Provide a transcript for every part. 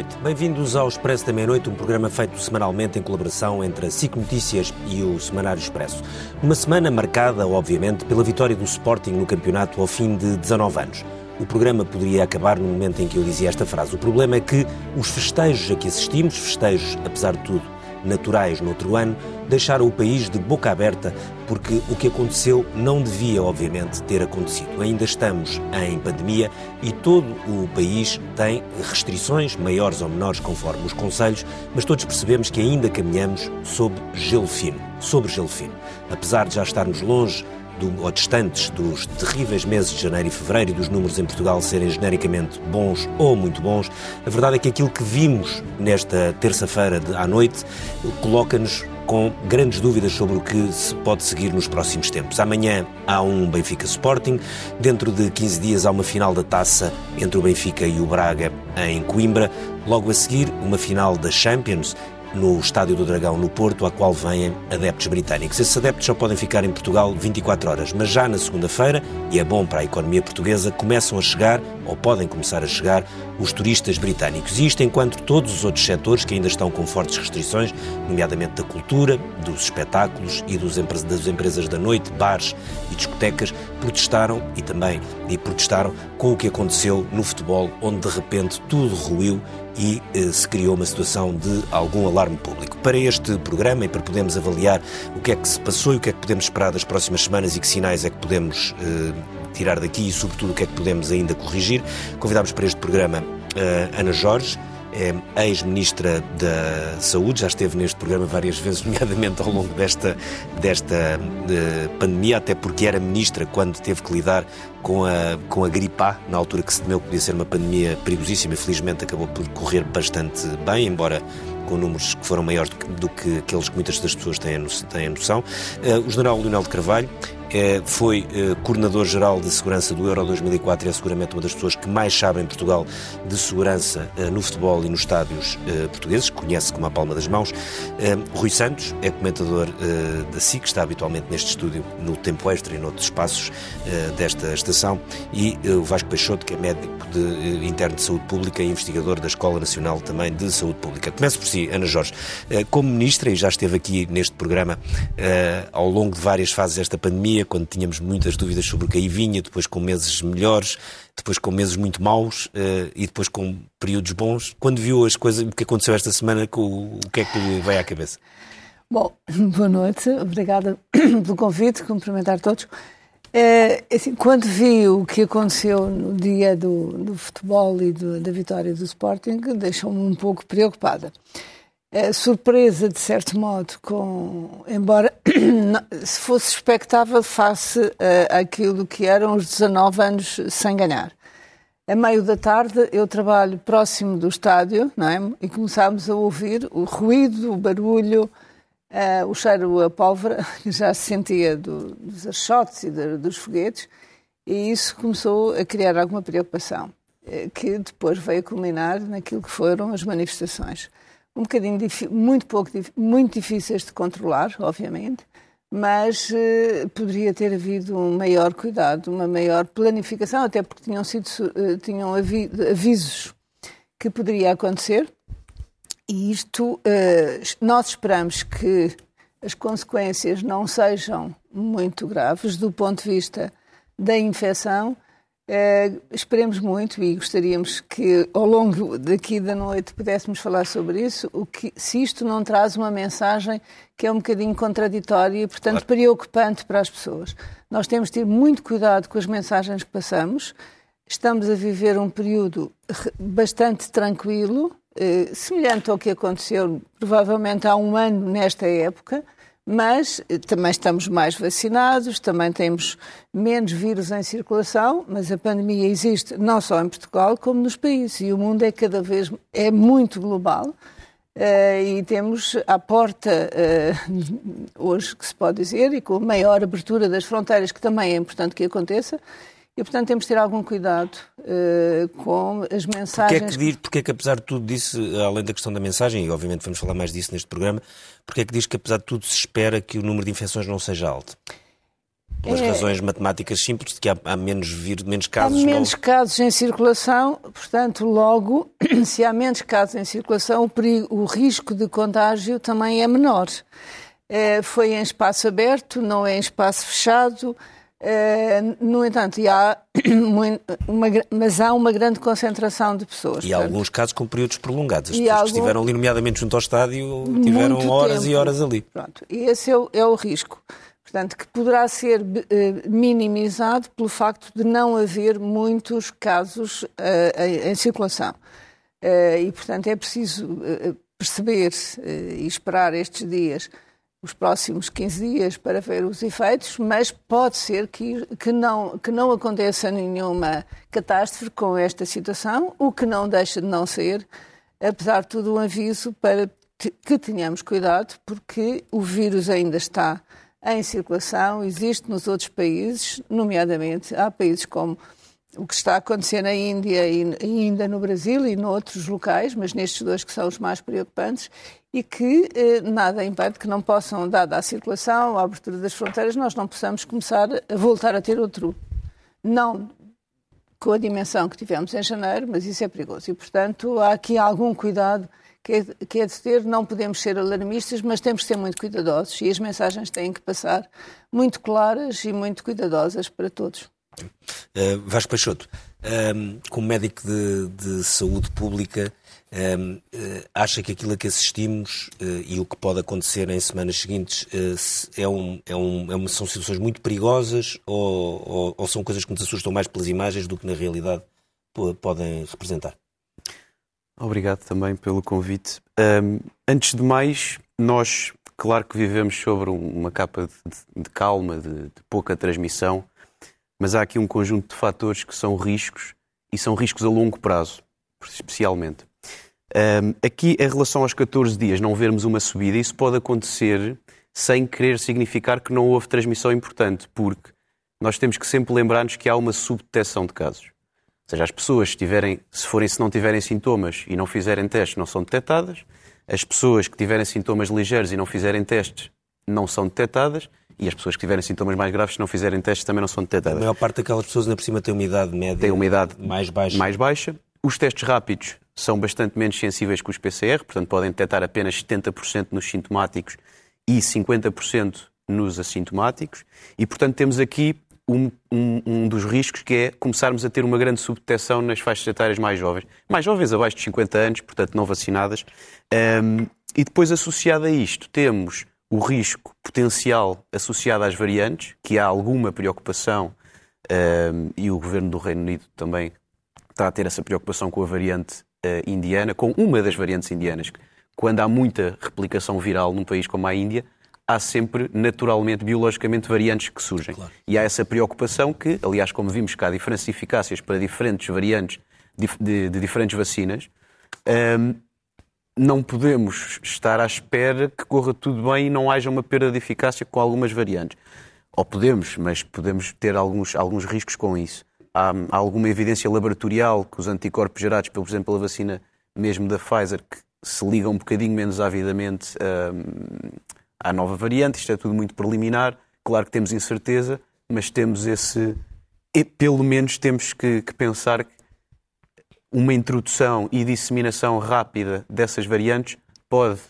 noite. Bem-vindos ao Expresso da Meia-Noite, um programa feito semanalmente em colaboração entre a SIC Notícias e o Semanário Expresso. Uma semana marcada, obviamente, pela vitória do Sporting no campeonato ao fim de 19 anos. O programa poderia acabar no momento em que eu dizia esta frase. O problema é que os festejos a que assistimos, festejos, apesar de tudo, naturais no outro ano, deixaram o país de boca aberta, porque o que aconteceu não devia, obviamente, ter acontecido. Ainda estamos em pandemia e todo o país tem restrições, maiores ou menores, conforme os conselhos, mas todos percebemos que ainda caminhamos sob gelo fino. Sobre gelo fino. Apesar de já estarmos longe do, ou distantes dos terríveis meses de janeiro e fevereiro e dos números em Portugal serem genericamente bons ou muito bons, a verdade é que aquilo que vimos nesta terça-feira à noite coloca-nos com grandes dúvidas sobre o que se pode seguir nos próximos tempos. Amanhã há um Benfica Sporting, dentro de 15 dias há uma final da taça entre o Benfica e o Braga em Coimbra, logo a seguir uma final da Champions no Estádio do Dragão, no Porto, a qual vêm adeptos britânicos. Esses adeptos só podem ficar em Portugal 24 horas, mas já na segunda-feira, e é bom para a economia portuguesa, começam a chegar, ou podem começar a chegar, os turistas britânicos. E isto enquanto todos os outros setores que ainda estão com fortes restrições, nomeadamente da cultura, dos espetáculos e dos, das empresas da noite, bares e discotecas, protestaram e também e protestaram com o que aconteceu no futebol, onde de repente tudo ruiu e eh, se criou uma situação de algum alarme público. Para este programa e para podermos avaliar o que é que se passou e o que é que podemos esperar das próximas semanas e que sinais é que podemos eh, tirar daqui e, sobretudo, o que é que podemos ainda corrigir, convidámos para este programa eh, Ana Jorge, é ex-ministra da Saúde, já esteve neste programa várias vezes, nomeadamente ao longo desta, desta de, pandemia, até porque era ministra quando teve que lidar com a, com a gripe A, na altura que se temeu que podia ser uma pandemia perigosíssima felizmente acabou por correr bastante bem, embora com números que foram maiores do que, do que aqueles que muitas das pessoas têm a, noção. Uh, o general Leonel de Carvalho foi é, coordenador-geral de segurança do Euro 2004 e é seguramente uma das pessoas que mais sabe em Portugal de segurança é, no futebol e nos estádios portugueses, conhece como a palma das mãos. Rui Santos é comentador da SIC, está habitualmente neste estúdio no tempo extra e noutros espaços desta estação, e o Vasco Peixoto, que é médico de, interno de saúde pública e investigador da Escola Nacional também de Saúde Pública. Começo por si, Ana Jorge. Como ministra, e já esteve aqui neste programa ao longo de várias fases desta pandemia, pandemia, quando tínhamos muitas dúvidas sobre o que aí vinha, depois com meses melhores, depois com meses muito maus uh, e depois com períodos bons. Quando viu as coisas, o que aconteceu esta semana, o, o que é que lhe veio à cabeça? Bom, boa noite, obrigada pelo convite, cumprimentar todos. É, assim, quando vi o que aconteceu no dia do, do futebol e do, da vitória do Sporting, deixou-me um pouco preocupada surpresa, de certo modo, com, embora se fosse expectável face uh, àquilo que eram os 19 anos sem ganhar. A meio da tarde eu trabalho próximo do estádio, não é? E começámos a ouvir o ruído, o barulho, uh, o cheiro a pólvora, que já se sentia do, dos achotes e de, dos foguetes, e isso começou a criar alguma preocupação, uh, que depois veio culminar naquilo que foram as manifestações um bocadinho muito pouco muito difíceis de controlar, obviamente, mas eh, poderia ter havido um maior cuidado, uma maior planificação, até porque tinham sido eh, tinham avisos que poderia acontecer. E isto eh, nós esperamos que as consequências não sejam muito graves do ponto de vista da infecção, Uh, esperemos muito e gostaríamos que ao longo daqui da noite pudéssemos falar sobre isso, o que, se isto não traz uma mensagem que é um bocadinho contraditória e, portanto, claro. preocupante para as pessoas. Nós temos de ter muito cuidado com as mensagens que passamos. Estamos a viver um período bastante tranquilo, uh, semelhante ao que aconteceu provavelmente há um ano nesta época, mas eh, também estamos mais vacinados, também temos menos vírus em circulação, mas a pandemia existe não só em Portugal como nos países e o mundo é cada vez é muito global. Uh, e temos à porta, uh, hoje que se pode dizer, e com a maior abertura das fronteiras, que também é importante que aconteça, e, portanto, temos de ter algum cuidado uh, com as mensagens. Porquê é, que diz, porque é que, apesar de tudo disso, além da questão da mensagem, e obviamente vamos falar mais disso neste programa, porque é que diz que, apesar de tudo, se espera que o número de infecções não seja alto? Pelas é, razões matemáticas simples, de que há, há menos, vir, menos casos. Há menos casos em circulação, portanto, logo, se há menos casos em circulação, o, perigo, o risco de contágio também é menor. É, foi em espaço aberto, não é em espaço fechado. É, no entanto, há uma, mas há uma grande concentração de pessoas. E há alguns casos com períodos prolongados. As pessoas algum... que estiveram ali, nomeadamente junto ao estádio, tiveram Muito horas tempo. e horas ali. Pronto, e esse é o, é o risco. Portanto, que poderá ser eh, minimizado pelo facto de não haver muitos casos uh, em, em, circulação. Uh, e, portanto, é preciso uh, perceber e esperar estes dias, os próximos 15 dias, para ver os efeitos, mas pode ser que, que, não, que não aconteça nenhuma catástrofe com esta situação, o que não deixa de não ser, apesar de tudo, um aviso para que tenhamos cuidado, porque o vírus ainda está em circulação, existe nos outros países, nomeadamente há países como o que está a acontecer na Índia e ainda no Brasil e noutros locais, mas nestes dois que são os mais preocupantes, e que eh, nada impede que não possam, dada a circulação, a abertura das fronteiras, nós não possamos começar a voltar a ter outro. Não com a dimensão que tivemos em janeiro, mas isso é perigoso. E, portanto, há aqui algum cuidado que é, que é de ter, não podemos ser alarmistas, mas temos que ser muito cuidadosos e as mensagens têm que passar muito claras e muito cuidadosas para todos. Uh, Vasco Peixoto, um, ehm, como médico de, de saúde pública, um, ehm, uh, eh, acha que aquilo a que assistimos uh, e o que pode acontecer em semanas seguintes é um, é um, é uma, são situações muito perigosas ou, ou, ou são coisas que nos assustam mais pelas imagens do que na realidade podem representar? Obrigado também pelo convite. Um, antes de mais, nós, claro que vivemos sobre uma capa de, de calma, de, de, pouca transmissão, mas há aqui um conjunto de fatores que são riscos e são riscos a longo prazo, especialmente. Um, aqui, em relação aos 14 dias, não vermos uma subida, isso pode acontecer sem querer significar que não houve transmissão importante, porque nós temos que sempre lembrar-nos que há uma subdetecção de casos seja, as pessoas, se, tiverem, se, forem, se não tiverem sintomas e não fizerem testes, não são detectadas. As pessoas que tiverem sintomas ligeiros e não fizerem testes, não são detectadas. E as pessoas que tiverem sintomas mais graves, se não fizerem testes, também não são detectadas. A maior parte daquelas pessoas, na por cima, tem uma idade média tem uma idade mais baixa. mais baixa. Os testes rápidos são bastante menos sensíveis que os PCR, portanto, podem detectar apenas 70% nos sintomáticos e 50% nos assintomáticos. E, portanto, temos aqui um, um, um, dos riscos que é começarmos a ter uma grande subdetecção nas faixas etárias mais jovens, mais jovens abaixo de 50 anos, portanto não vacinadas. Um, e depois, associado a isto, temos o risco potencial associado às variantes, que há alguma preocupação, e o governo do Reino Unido também está a ter essa preocupação com a variante uh, indiana, com uma das variantes indianas. Quando há muita replicação viral num país como a Índia, há sempre, naturalmente, biologicamente, variantes que surgem. Claro. E há essa preocupação que, aliás, como vimos que há diferentes eficácias para diferentes variantes de, de, de diferentes vacinas, hum, não podemos estar à espera que corra tudo bem e não haja uma perda de eficácia com algumas variantes. Ou podemos, mas podemos ter alguns, alguns riscos com isso. Há, há alguma evidência laboratorial que os anticorpos gerados, por exemplo, pela vacina mesmo da Pfizer, que se ligam um bocadinho menos avidamente hum, à nova variante, isto é tudo muito preliminar, claro que temos incerteza, mas temos esse. E pelo menos temos que, que pensar que uma introdução e disseminação rápida dessas variantes pode,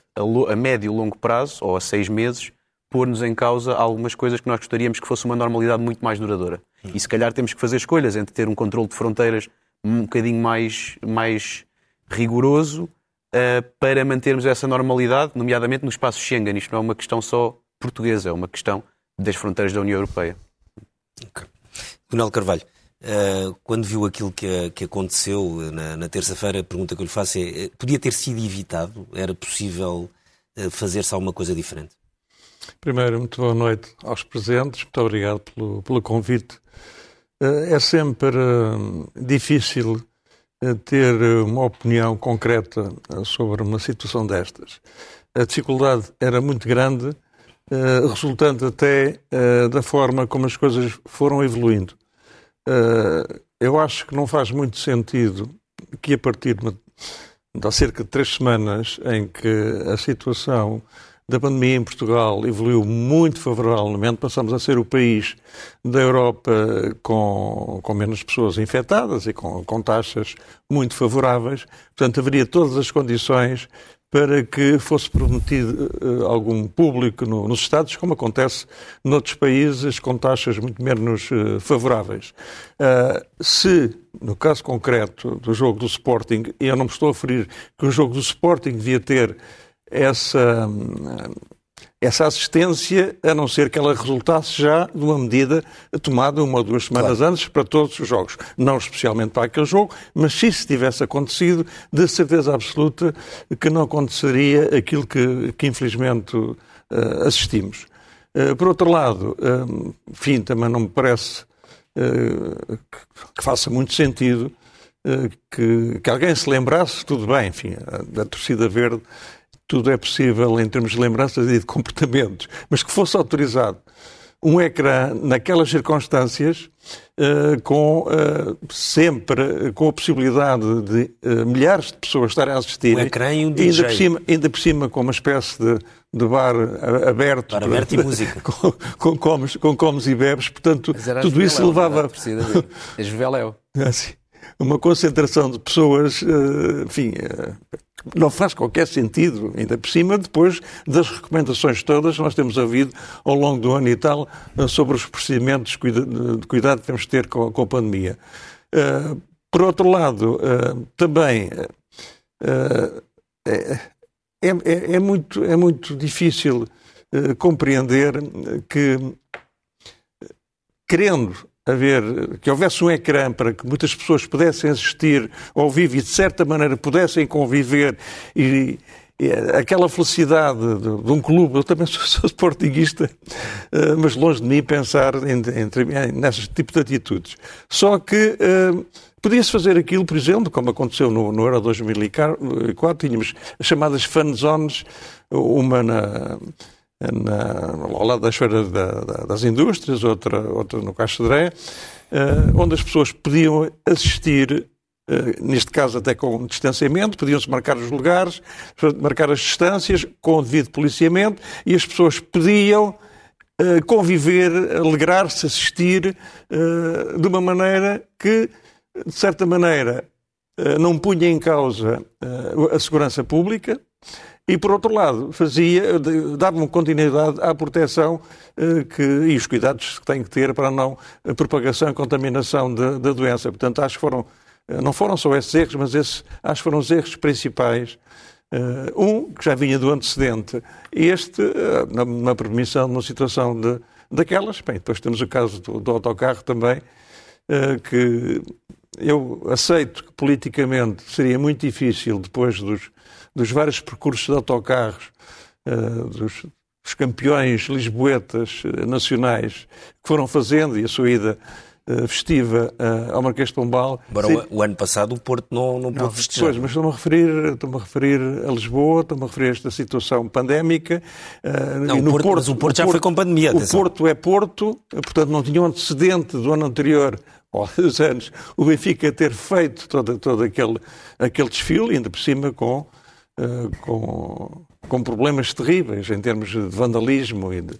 a, médio e longo prazo, ou a seis meses, pôr-nos em causa algumas coisas que nós gostaríamos que fosse uma normalidade muito mais duradoura. E se calhar temos que fazer escolhas entre ter um controle de fronteiras um bocadinho mais, mais rigoroso uh, para mantermos essa normalidade, nomeadamente no espaço Schengen. Isto não é uma questão só portuguesa, é uma questão das fronteiras da União Europeia. Okay. Donald Carvalho, uh, quando viu aquilo que, que aconteceu na, na terça-feira, a pergunta que eu lhe faço é: eh, podia ter sido evitado? Era possível uh, fazer-se alguma coisa diferente? Primeiro, muito boa noite aos presentes, muito obrigado pelo, pelo convite. É sempre difícil ter uma opinião concreta eh, sobre uma situação destas. A dificuldade era muito grande, eh, resultante até eh, da forma como as coisas foram evoluindo. Eu acho que não faz muito sentido que a partir de, há cerca de três semanas em que a situação da pandemia em Portugal evoluiu muito favoravelmente, passamos a ser o país da Europa com, com menos pessoas infectadas e com, com taxas muito favoráveis. Portanto, haveria todas as condições para que fosse prometido uh, algum público no, nos Estados, como acontece noutros países com taxas muito menos uh, favoráveis. Uh, se, no caso concreto do jogo do Sporting, e eu não me estou a referir que o jogo do Sporting devia ter essa, essa assistência, a não ser que ela resultasse já de uma medida tomada uma ou duas semanas claro. antes para todos os jogos. Não especialmente para aquele jogo, mas se isso tivesse acontecido, de certeza absoluta que não aconteceria aquilo que, que infelizmente uh, assistimos. Uh, por outro lado, uh, enfim, também não me parece que, que faça muito sentido que, que, alguém se lembrasse, tudo bem, enfim, da torcida verde tudo é possível em termos de lembranças e de comportamentos, mas que fosse autorizado um ecrã naquelas circunstâncias, uh, com uh, sempre com a possibilidade de uh, milhares de pessoas estarem a assistir. Um ecrã e um DJ. Ainda por cima, ainda por cima com uma espécie de, de bar aberto. Bar aberto e música. Com, com, comes, com comes e bebes, portanto, tudo isso levava... As Veléu. Assim, uma concentração de pessoas, enfim não faz qualquer sentido, ainda por cima, depois das recomendações todas que nós temos ouvido ao longo do ano e tal eh, sobre os procedimentos de cuidado que temos de ter com a pandemia. Eh, por outro lado, eh, também é, é, é, muito, é muito difícil compreender que, querendo haver, que houvesse um ecrã para que muitas pessoas pudessem assistir ao vivo e de certa maneira pudessem conviver e, e aquela felicidade de, de, um clube, eu também sou, sou sportinguista, uh, mas longe de mim pensar em, em, tipo de atitudes. Só que uh, podia-se fazer aquilo, por exemplo, como aconteceu no, no Euro 2004, tínhamos as chamadas fan zones, uma na na, ao lado das feiras da, da, das indústrias, outra, outra no Caixa de uh, onde as pessoas podiam assistir, uh, neste caso até com distanciamento, podiam-se marcar os lugares, marcar as distâncias, com o devido policiamento, e as pessoas podiam uh, conviver, alegrar-se, assistir, de uma maneira que, de certa maneira, não punha em causa a segurança pública, e, por outro lado, fazia, dava-me continuidade à proteção eh, que, e os cuidados que tem que ter para não propagação e contaminação da doença. Portanto, acho que foram, eh, não foram só esses erros, mas esses, acho que foram os erros principais. Uh, um, que já vinha do antecedente, este, na permissão, numa situação de, daquelas. Bem, depois temos o caso do, do autocarro também, que eu aceito que politicamente seria muito difícil, depois dos, dos vários percursos de autocarros, uh, dos, dos, campeões lisboetas uh, nacionais que foram fazendo e a sua ida uh, festiva ao Marquês de Pombal. Embora Sim. o, ano passado o Porto não, não, não pôde festejar. Pois, mas estou-me a, referir, estou a referir a Lisboa, estou-me a referir a esta situação pandémica. não, e no Porto, Porto, mas o Porto já Porto, foi com pandemia. Atenção. O Porto é Porto, portanto não tinha um antecedente do ano anterior há dois anos, o Benfica ter feito todo, todo aquele, aquele desfile, ainda por cima com eh, com, com problemas terríveis em termos de vandalismo e de,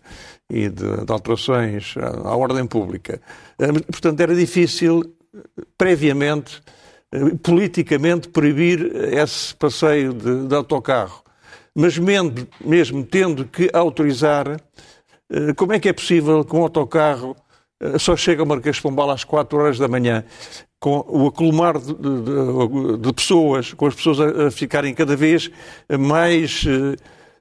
e de, de alterações à, à, ordem pública. Uh, portanto, era difícil, previamente, uh, politicamente, proibir esse passeio de, de autocarro. Mas mesmo, mesmo, tendo que autorizar, como é que é possível que um autocarro só chega ao Marquês de Pombal às 4 horas da manhã com o acumular de, de, de, pessoas, com as pessoas a, a ficarem cada vez mais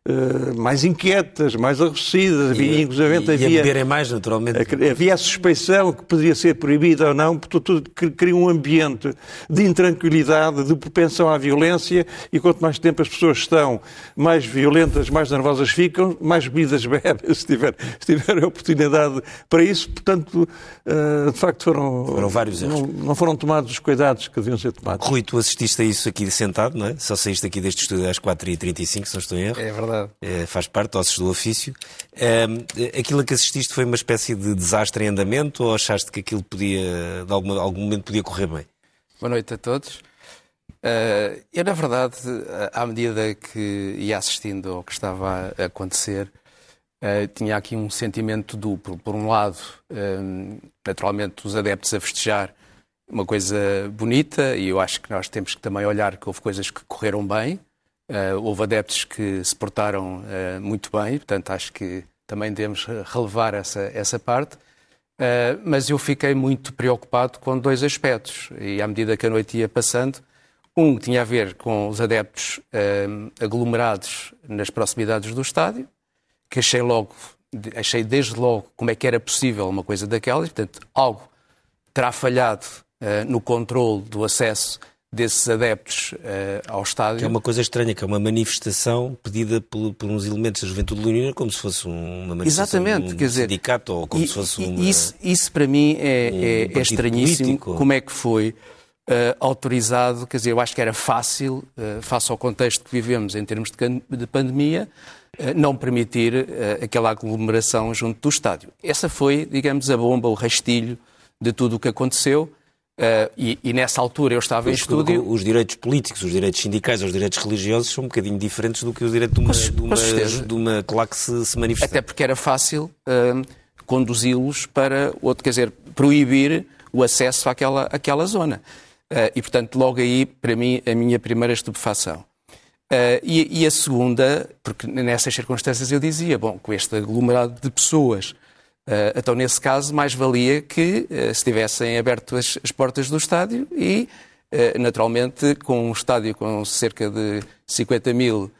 uh, eh, mais inquietas, mais aborrecidas. Havia, inclusive, e, havia, beberem mais, naturalmente. Havia a suspeição que poderia ser proibida ou não, porque tudo cria um ambiente de intranquilidade, de propensão à violência, e quanto mais tempo as pessoas estão mais violentas, mais nervosas ficam, mais bebidas bebem, se tiver, se tiver a oportunidade para isso. Portanto, uh, de facto, foram, foram vários erros. Não, não, foram tomados os cuidados que deviam ser tomados. Rui, tu assististe a isso aqui sentado, não é? Só saíste aqui deste estúdio às 4h35, se não estou em erro. É verdade verdade. É, faz parte, ossos do ofício. Aquilo a que assististe foi uma espécie de desastre em andamento ou achaste que aquilo podia, de algum, algum momento, podia correr bem? Boa noite a todos. Uh, eu, na verdade, à medida que ia assistindo ao que estava a acontecer, uh, tinha aqui um sentimento duplo. Por um lado, naturalmente, os adeptos a festejar uma coisa bonita, e eu acho que nós temos que também olhar que houve coisas que correram bem, houve adeptos que se portaram muito bem, portanto, acho que também devemos relevar essa, essa parte. mas eu fiquei muito preocupado com dois aspectos, e à medida que a noite ia passando, um tinha a ver com os adeptos uh, aglomerados nas proximidades do estádio, que achei logo, achei desde logo como é que era possível uma coisa daquelas, portanto, algo terá falhado uh, no controle do acesso desses adeptos uh, ao estádio. Que é uma coisa estranha, que é uma manifestação pedida por, por uns elementos da Juventude Leonina como se fosse uma manifestação Exatamente, de um quer dizer, sindicato ou como e, se fosse uma, isso, isso para mim é, um é, é estranhíssimo político. como é que foi uh, autorizado, quer dizer, eu acho que era fácil, uh, face ao contexto que vivemos em termos de, de pandemia, não permitir aquela aglomeração junto do estádio. Essa foi, digamos, a bomba, o rastilho de tudo o que aconteceu. Uh, e, e, nessa altura eu estava em estúdio. Os direitos políticos, os direitos sindicais, os direitos religiosos são um bocadinho diferentes do que o direito de uma, de uma, de uma claque se, se manifestar. Até porque era fácil uh, conduzi-los para outro, quer dizer, proibir o acesso àquela, àquela zona. Uh, e, portanto, logo aí, para mim, a minha primeira estupefação. Uh, e, e, a segunda, porque nessas circunstâncias eu dizia, bom, com este aglomerado de pessoas, então nesse caso mais valia que uh, se tivessem aberto as, as, portas do estádio e, naturalmente, com um estádio com cerca de 50 mil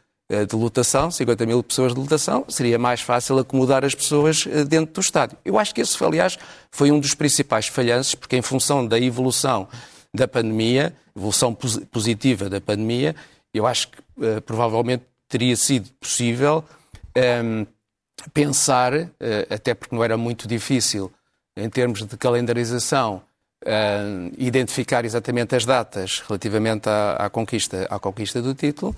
de lotação, 50 mil pessoas de lotação, seria mais fácil acomodar as pessoas dentro do estádio. Eu acho que esse, aliás, foi um dos principais falhanços, porque em função da evolução da pandemia, evolução positiva da pandemia, eu acho que uh, provavelmente teria sido possível um, ehm, pensar, uh, até porque não era muito difícil em termos de calendarização, uh, identificar exatamente as datas relativamente à, à, conquista, à conquista do título,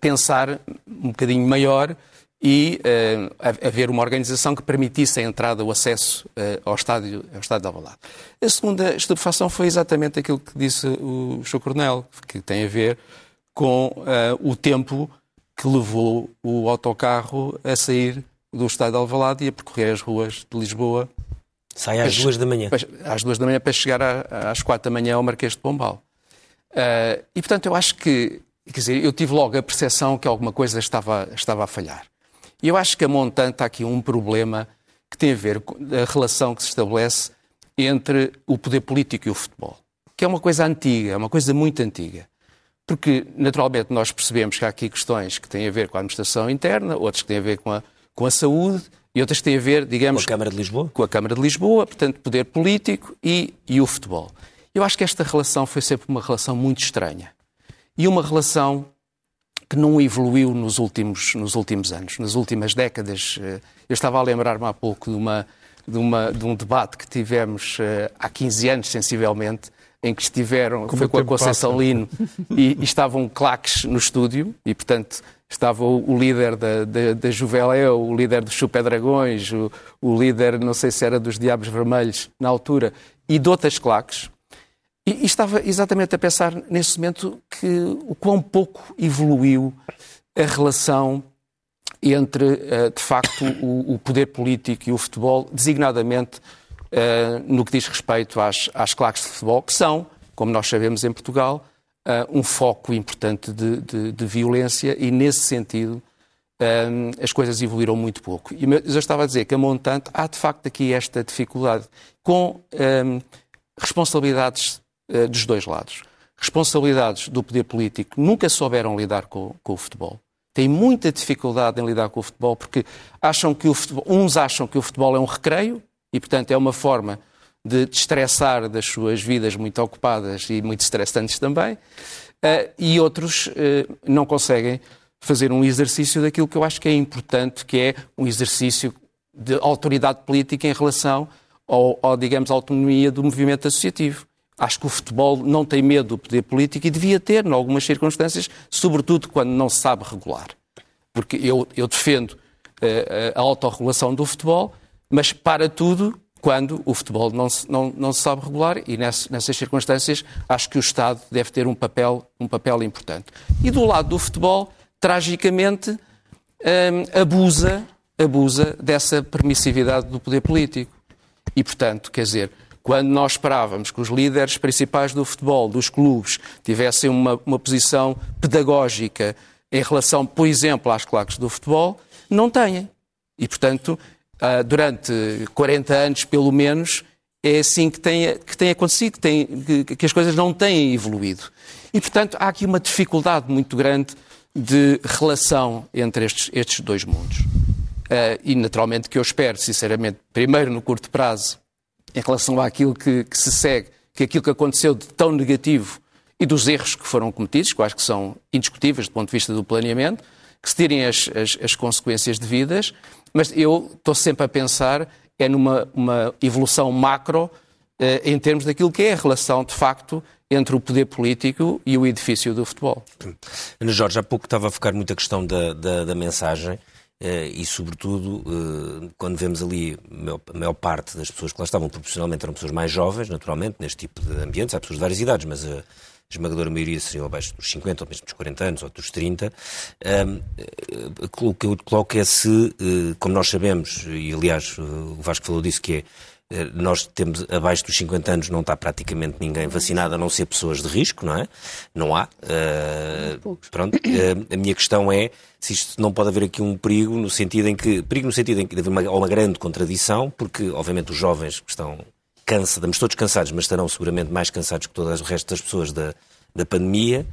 pensar um bocadinho maior e uh, haver uma organização que permitisse a entrada, o acesso uh, ao estádio, ao estádio de Alvalade. A segunda estupefação foi exatamente aquilo que disse o Sr. Coronel, que tem a ver com uh, o tempo que levou o autocarro a sair do estádio de Alvalade e a percorrer as ruas de Lisboa. Sai às duas da manhã. às duas da manhã para chegar às quatro da manhã ao Marquês de Pombal. e, portanto, eu acho que, quer dizer, eu tive logo a percepção que alguma coisa estava, estava a falhar. E eu acho que a montante há aqui um problema que tem a ver com a relação que se estabelece entre o poder político e o futebol, que é uma coisa antiga, é uma coisa muito antiga. Porque, naturalmente, nós percebemos que há aqui questões que têm a ver com a administração interna, outras que têm a ver com a, com a saúde e outras que têm a ver, digamos... Com a Câmara de Lisboa? Com a Câmara de Lisboa, portanto, poder político e, e o futebol. Eu acho que esta relação foi sempre uma relação muito estranha. E uma relação que não evoluiu nos últimos, nos últimos anos, nas últimas décadas. Eh, eu estava a lembrar-me há pouco de, uma, de, uma, de um debate que tivemos eh, há 15 anos, sensivelmente, em que estiveram, Como foi com a Conceição passa. Lino, e, e, estavam claques no estúdio, e portanto estava o, o líder da, da, da Juveléu, o líder dos Chupé Dragões, o, o líder, não sei se era dos Diabos Vermelhos na altura, e de outras claques, e, e, estava exatamente a pensar nesse momento que o quão pouco evoluiu a relação entre, uh, de facto, o, poder político e o futebol, designadamente uh, no que diz respeito às, às claques de futebol, que são, como nós sabemos em Portugal, uh, um foco importante de, de, de, violência e, nesse sentido, as coisas evoluíram muito pouco. E eu estava a dizer que a montante, há de facto aqui esta dificuldade com responsabilidades eh, dos dois lados. Responsabilidades do poder político nunca souberam lidar com, com, o futebol. Têm muita dificuldade em lidar com o futebol porque acham que o futebol, uns acham que o futebol é um recreio e, portanto, é uma forma de destressar das suas vidas muito ocupadas e muito estressantes também, uh, e outros uh, não conseguem fazer um exercício daquilo que eu acho que é importante, que é um exercício de autoridade política em relação ao, ao digamos, à autonomia do movimento associativo. Acho que o futebol não tem medo do poder político e devia ter, em algumas circunstâncias, sobretudo quando não se sabe regular. Porque eu, eu defendo uh, a autorregulação do futebol, mas para tudo quando o futebol não se, não, não se sabe regular e nessas, nessas circunstâncias acho que o Estado deve ter um papel, um papel importante. E do lado do futebol, tragicamente, hum, abusa, abusa dessa permissividade do poder político. E, portanto, quer dizer, quando nós esperávamos que os líderes principais do futebol, dos clubes, tivessem uma, uma posição pedagógica em relação, por exemplo, às claques do futebol, não têm. E, portanto, durante 40 anos, pelo menos, é assim que tem, que tem acontecido, que, tem, que, que, as coisas não têm evoluído. E, portanto, há aqui uma dificuldade muito grande de relação entre estes, estes dois mundos. Uh, e, naturalmente, que eu espero, sinceramente, primeiro no curto prazo, em relação àquilo que, que se segue, que aquilo que aconteceu de tão negativo e dos erros que foram cometidos, que eu acho que são indiscutíveis do ponto de vista do planeamento, que se tirem as, as, as consequências devidas, mas eu estou sempre a pensar é numa uma evolução macro eh, em termos daquilo que é a relação, de facto, entre o poder político e o edifício do futebol. Ana Jorge, há pouco estava a focar muito a questão da, da, da mensagem. Eh, e, sobretudo, eh, quando vemos ali a maior parte das pessoas que lá estavam proporcionalmente eram pessoas mais jovens, naturalmente, neste tipo de ambientes, há pessoas de várias idades, mas a esmagadora maioria seriam abaixo dos 50, ou mesmo dos 40 anos, ou dos 30. Eh, o que eu coloco é se, como nós sabemos, e aliás o Vasco falou disso, que é eh, nós temos abaixo dos 50 anos não está praticamente ninguém vacinado, a não ser pessoas de risco, não é? Não há. Uh, pronto. Uh, a minha questão é se isto não pode haver aqui um perigo no sentido em que perigo no sentido em que deve haver uma, uma grande contradição, porque obviamente os jovens que estão cansados, estamos todos cansados, mas estarão seguramente mais cansados que todo o resto das pessoas da, da pandemia.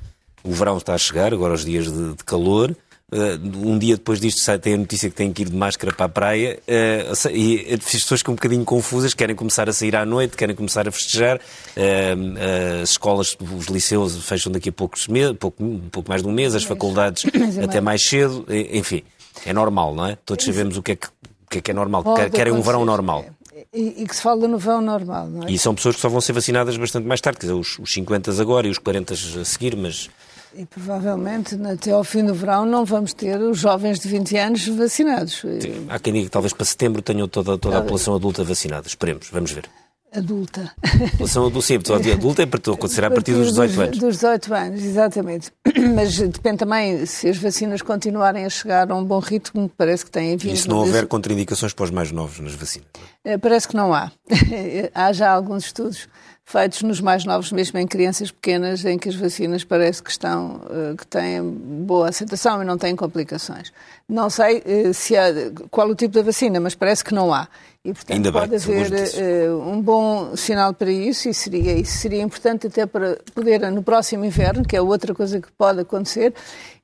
O verão está a chegar, agora os dias de, de calor. Uh, um dia depois disto sai, tem a notícia que têm que ir de máscara para a praia uh, e as pessoas ficam um bocadinho confusas, querem começar a sair à noite, querem começar a festejar. Uh, as escolas, os liceus fecham daqui a poucos meses, pouco, um pouco mais de um mês, as faculdades é até mais cedo, enfim, é normal, não é? Todos sabemos o que é que, o que, é, que é normal, querem um verão normal. E, e, que se fala no verão normal, não é? E são pessoas que só vão ser vacinadas bastante mais tarde, quer dizer, os, os 50 agora e os 40 a seguir, mas e provavelmente até ao fim do verão não vamos ter os jovens de 20 anos vacinados. Sim. Há quem diga que talvez para setembro tenham toda, toda a população adulta vacinada. Esperemos, vamos ver. Adulta. A população adulta, sim, adulta é para acontecer a partir dos 18 anos. Dos 18 anos, exatamente. Mas depende também se as vacinas continuarem a chegar a um bom ritmo, parece que têm vindo. E se não houver contraindicações para os mais novos nas vacinas? Eh, parece que não há. há já alguns estudos feitos nos mais novos, mesmo em crianças pequenas, em que as vacinas parece que estão, eh, que têm boa aceitação e não têm complicações. Não sei eh, se há, qual o tipo da vacina, mas parece que não há. E, portanto, Ainda pode bem, haver uh, um bom sinal para isso e seria, isso seria importante até para poder, no próximo inverno, que é outra coisa que pode acontecer,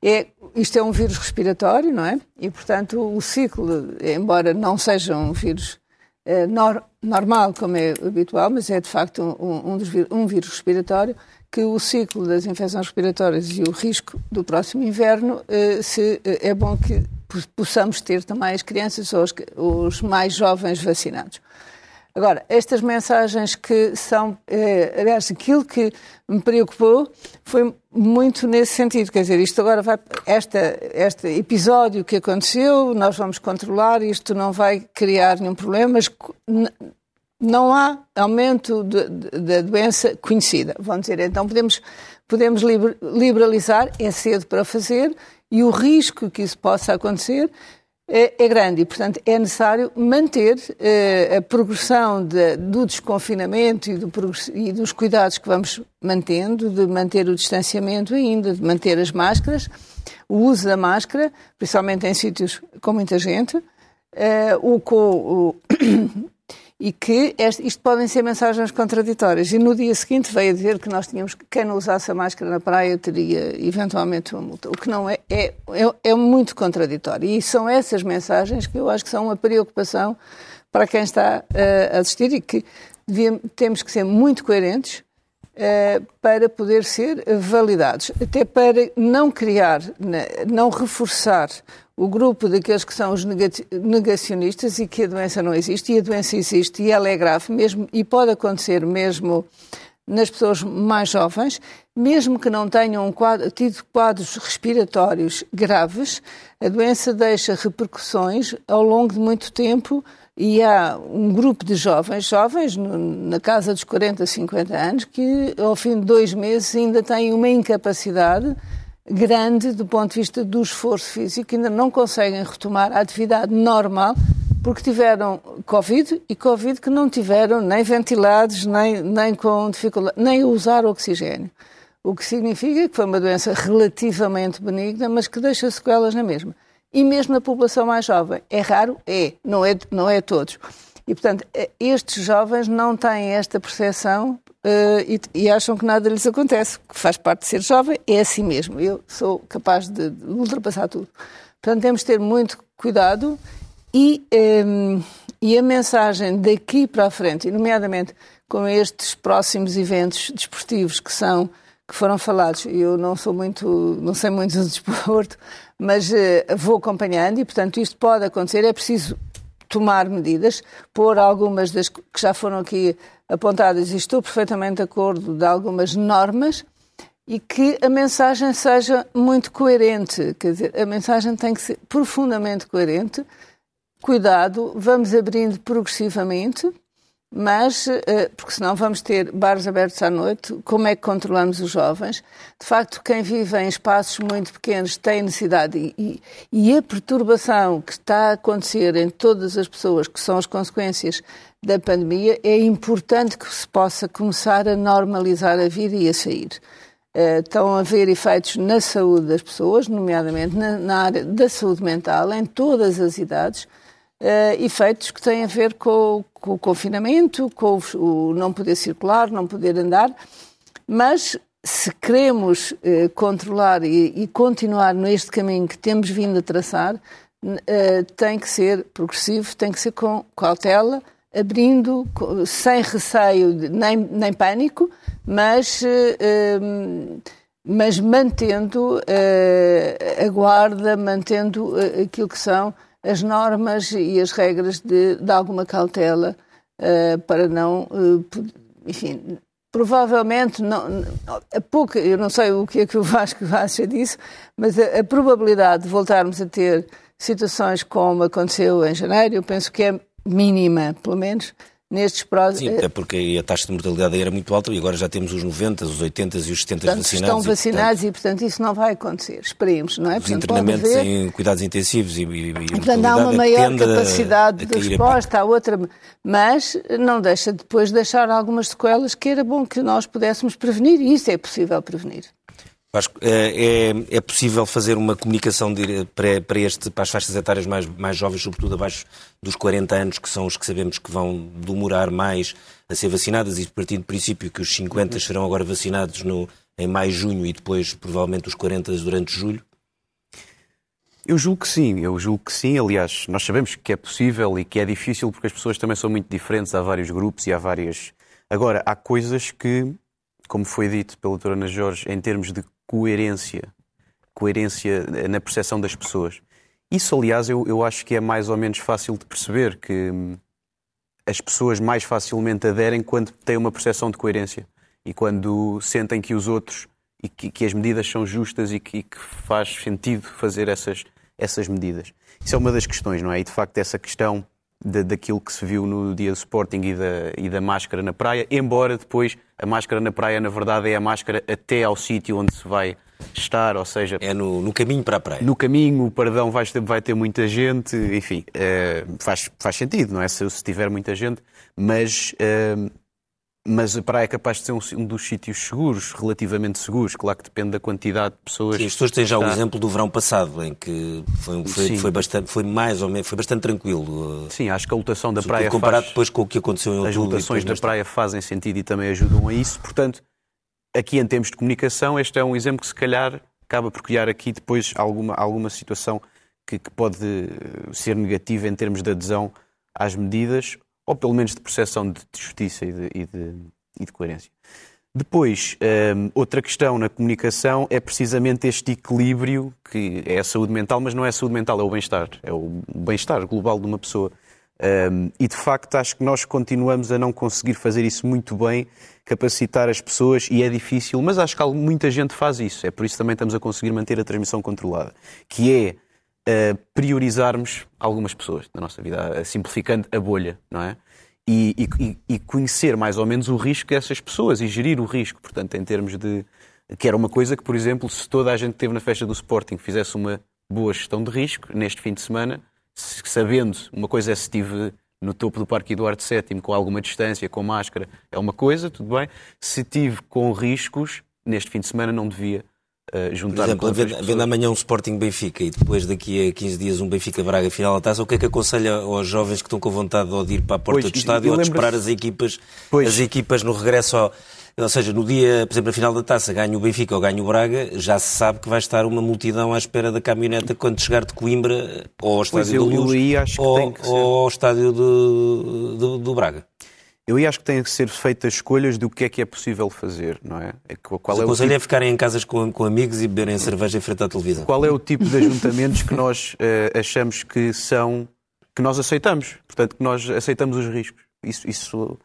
é, isto é um vírus respiratório, não é? E, portanto, o ciclo, embora não seja um vírus uh, nor normal, como é habitual, mas é de facto um, um, um vírus respiratório, que o ciclo das infecções respiratórias e o risco do próximo inverno, eh, se, eh, é bom que possamos ter também as crianças ou os, os mais jovens vacinados. Agora, estas mensagens que são, eh, aliás, aquilo que me preocupou foi muito nesse sentido, quer dizer, isto agora vai, esta, este episódio que aconteceu, nós vamos controlar, isto não vai criar nenhum problema, mas não há aumento da doença conhecida. Vamos dizer, então podemos, podemos liberalizar, é cedo para fazer, e o risco que isso possa acontecer é, é grande e, portanto, é necessário manter eh, a progressão de, do desconfinamento e, do, e, dos cuidados que vamos mantendo, de manter o distanciamento ainda, de manter as máscaras, o uso da máscara, principalmente em sítios com muita gente, eh, o, o, e que isto podem ser mensagens contraditórias. E no dia seguinte veio dizer que nós tínhamos que quem não usasse a máscara na praia teria eventualmente uma multa, o que não é, é, é, é muito contraditório. E são essas mensagens que eu acho que são uma preocupação para quem está uh, a assistir e que temos que ser muito coerentes uh, para poder ser validados, até para não criar, não reforçar o grupo daqueles que são os negacionistas e que a doença não existe, e a doença existe e ela é grave mesmo, e pode acontecer mesmo nas pessoas mais jovens, mesmo que não tenham quadro, tido quadros respiratórios graves, a doença deixa repercussões ao longo de muito tempo E há um grupo de jovens, jovens na casa dos 40, 50 anos, que ao fim de dois meses ainda têm uma incapacidade grande do ponto de vista do esforço físico, ainda não conseguem retomar a atividade normal porque tiveram Covid e Covid que não tiveram nem ventilados, nem, nem com dificuldade, nem usar oxigênio. O que significa que foi uma doença relativamente benigna, mas que deixa sequelas na mesma e mesmo na população mais jovem. É raro? É, não é, não é todos. E, portanto, eh, estes jovens não têm esta percepção uh, e, e, acham que nada lhes acontece, que faz parte de ser jovem, é assim mesmo. Eu sou capaz de, ultrapassar tudo. Portanto, temos de ter muito cuidado e, um, ehm, e a mensagem daqui para a frente, nomeadamente com estes próximos eventos desportivos que são que foram falados. Eu não sou muito, não sei muito do desporto, mas uh, vou acompanhando e, portanto, isto pode acontecer. É preciso tomar medidas, pôr algumas das que já foram aqui apontadas, e estou perfeitamente de acordo, de algumas normas, e que a mensagem seja muito coerente. Quer dizer, a mensagem tem que ser profundamente coerente. Cuidado, vamos abrindo progressivamente, mas, eh, porque senão vamos ter bares abertos à noite, como é que controlamos os jovens? De facto, quem vive em espaços muito pequenos tem necessidade e, e, a perturbação que está a acontecer em todas as pessoas, que são as consequências da pandemia, é importante que se possa começar a normalizar a vida e a sair. Eh, estão a haver efeitos na saúde das pessoas, nomeadamente na, na área da saúde mental, em todas as idades, uh, efeitos que têm a ver com, com o confinamento, com o, o, não poder circular, não poder andar, mas se queremos uh, controlar e, e, continuar neste caminho que temos vindo a traçar, uh, tem que ser progressivo, tem que ser com cautela, abrindo sem receio nem, nem pânico, mas, uh, mas mantendo a guarda, mantendo aquilo que são as normas e as regras de, de alguma cautela uh, para não, uh, enfim, provavelmente, não, a pouca, eu não sei o que é que o Vasco acha disso, mas a, a probabilidade de voltarmos a ter situações como aconteceu em janeiro, eu penso que é mínima, pelo menos, nestes próximos. Sim, até porque a taxa de mortalidade era muito alta e agora já temos os 90, os 80 e os 70 portanto, vacinados. Estão vacinados e, portanto, e, portanto, isso não vai acontecer. Esperemos, não é? Os portanto, internamentos em cuidados intensivos e, e, e portanto, há uma maior capacidade de resposta, há outra, mas não deixa depois de deixar algumas sequelas que era bom que nós pudéssemos prevenir e isso é possível prevenir. Vasco, é, é, é possível fazer uma comunicação de, para, para, este, para as faixas etárias mais, mais jovens, sobretudo abaixo dos 40 anos, que são os que sabemos que vão demorar mais a ser vacinadas, e partindo do princípio que os 50 serão agora vacinados no, em maio, junho e depois provavelmente os 40 durante julho? Eu julgo que sim, eu julgo que sim. Aliás, nós sabemos que é possível e que é difícil porque as pessoas também são muito diferentes, há vários grupos e há várias. Agora, há coisas que, como foi dito pela doutora Ana Jorge, em termos de coerência, coerência na percepção das pessoas. Isso, aliás, eu, eu acho que é mais ou menos fácil de perceber, que hum, as pessoas mais facilmente aderem quando têm uma percepção de coerência e quando sentem que os outros e que, que as medidas são justas e que, e que, faz sentido fazer essas, essas medidas. Isso é uma das questões, não é? E de facto, essa questão de, daquilo que se viu no dia do Sporting e da, e da máscara na praia, embora depois a máscara na praia, na verdade, é a máscara até ao sítio onde se vai estar, ou seja... É no, no caminho para a praia. No caminho, o perdão vai ter, vai ter muita gente, enfim, é, faz, faz sentido, não é? Se, se tiver muita gente, mas é, mas a praia é capaz de ser um, um, dos sítios seguros, relativamente seguros. Claro que depende da quantidade de pessoas. Sim, as pessoas têm já o exemplo do verão passado, em que foi, foi, foi, bastante, foi mais ou menos, foi bastante tranquilo. Sim, acho que a lotação da praia comparado faz... depois com o que aconteceu em outubro. As lotações da praia fazem sentido e também ajudam a isso. Portanto, aqui em termos de comunicação, este é um exemplo que se calhar acaba por criar aqui depois alguma, alguma situação que, que pode ser negativa em termos de adesão às medidas ou pelo menos de percepção de, justiça e de, e de, e de coerência. Depois, um, outra questão na comunicação é precisamente este equilíbrio, que é a saúde mental, mas não é a saúde mental, é o bem-estar. É o bem-estar global de uma pessoa. Um, e de facto, acho que nós continuamos a não conseguir fazer isso muito bem, capacitar as pessoas, e é difícil, mas acho que muita gente faz isso. É por isso que também estamos a conseguir manter a transmissão controlada. Que é uh, priorizarmos algumas pessoas na nossa vida, simplificando a bolha, não é? E, e, e, conhecer mais ou menos o risco dessas pessoas e gerir o risco, portanto, em termos de. que era uma coisa que, por exemplo, se toda a gente esteve na festa do Sporting fizesse uma boa gestão de risco neste fim de semana, sabendo, uma coisa é se estive no topo do Parque Eduardo VII com alguma distância, com máscara, é uma coisa, tudo bem. Se estive com riscos, neste fim de semana não devia uh, juntar Por exemplo, havendo amanhã um Sporting Benfica e depois daqui a 15 dias um Benfica Braga final da taça, o que é que aconselha aos jovens que estão com vontade de ir para a porta pois, do estádio ou de esperar as equipas, as equipas no regresso ao ou seja, no dia, por exemplo, na final da taça, ganha o Benfica ou ganha o Braga, já se sabe que vai estar uma multidão à espera da caminhoneta quando chegar de Coimbra ou ao estádio do Luz ou, ou, ao estádio do, do, do Braga. Eu acho que têm que ser feitas escolhas do que é que é possível fazer, não é? é qual é o conselho tipo... é ficarem em casas com, com, amigos e beberem cerveja em frente à televisão. Qual é o tipo de ajuntamentos que nós uh, achamos que são que nós aceitamos? Portanto, que nós aceitamos os riscos. Isso, isso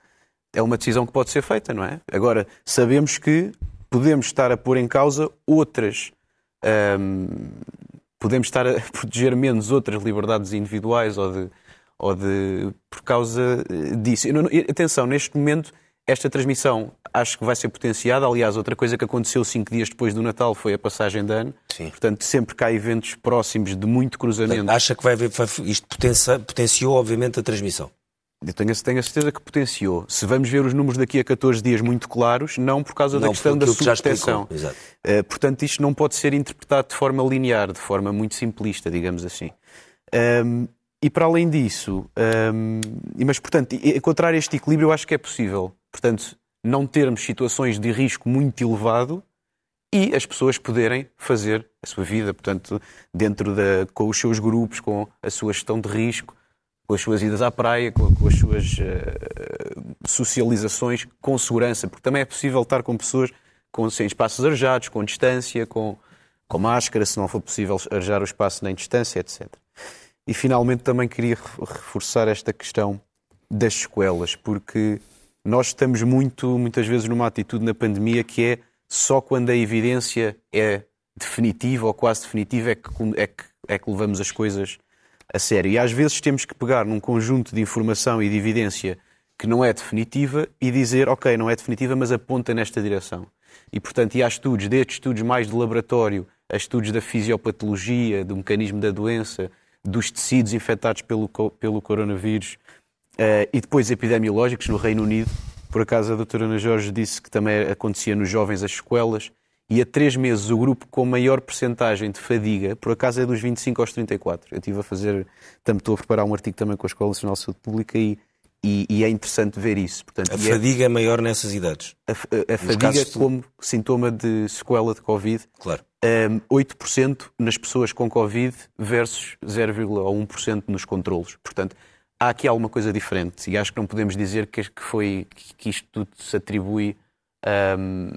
é uma decisão que pode ser feita, não é? Agora, sabemos que podemos estar a pôr em causa outras. Um, podemos estar a proteger menos outras liberdades individuais ou de, ou de por causa disso. Atenção, neste momento, esta transmissão acho que vai ser potenciada. Aliás, outra coisa que aconteceu cinco dias depois do Natal foi a passagem de ano. Sim. Portanto, sempre que há eventos próximos de muito cruzamento. Acha que vai haver. Isto potenciou, obviamente, a transmissão? Eu tenho, tenho a certeza que potenciou. Se vamos ver os números daqui a 14 dias muito claros, não por causa não da questão da subproteção. Uh, portanto, isto não pode ser interpretado de forma linear, de forma muito simplista, digamos assim. Um, e para além disso, um, mas portanto, encontrar este equilíbrio eu acho que é possível. Portanto, não termos situações de risco muito elevado e as pessoas poderem fazer a sua vida, portanto, dentro da, com os seus grupos, com a sua gestão de risco, com as suas idas à praia, com, com as suas uh, socializações com segurança, porque também é possível estar com pessoas com, sem espaços arejados, com distância, com, com máscara, se não for possível arejar o espaço nem distância, etc. E finalmente também queria reforçar esta questão das escolas, porque nós estamos muito, muitas vezes numa atitude na pandemia que é só quando a evidência é definitiva ou quase definitiva é que, é que, é que levamos as coisas a sério. E às vezes temos que pegar num conjunto de informação e de evidência que não é definitiva e dizer, ok, não é definitiva, mas aponta nesta direção. E, portanto, e há estudos, desde estudos mais de laboratório, a estudos da fisiopatologia, do mecanismo da doença, dos tecidos infectados pelo, pelo coronavírus, uh, e depois epidemiológicos no Reino Unido. Por acaso a doutora Ana Jorge disse que também acontecia nos jovens as sequelas, e a três meses o grupo com maior percentagem de fadiga, por acaso é dos 25 aos 34. Eu estive a fazer, também estou a preparar um artigo também com a Escola Nacional de Saúde Pública e, e, e é interessante ver isso. Portanto, a é fadiga é, é, maior nessas idades? A, a, a fadiga como sintoma de sequela de Covid. Claro. Um, 8% nas pessoas com Covid versus 0,1% nos controlos. Portanto, há aqui alguma coisa diferente e acho que não podemos dizer que, foi, que isto tudo se atribui um,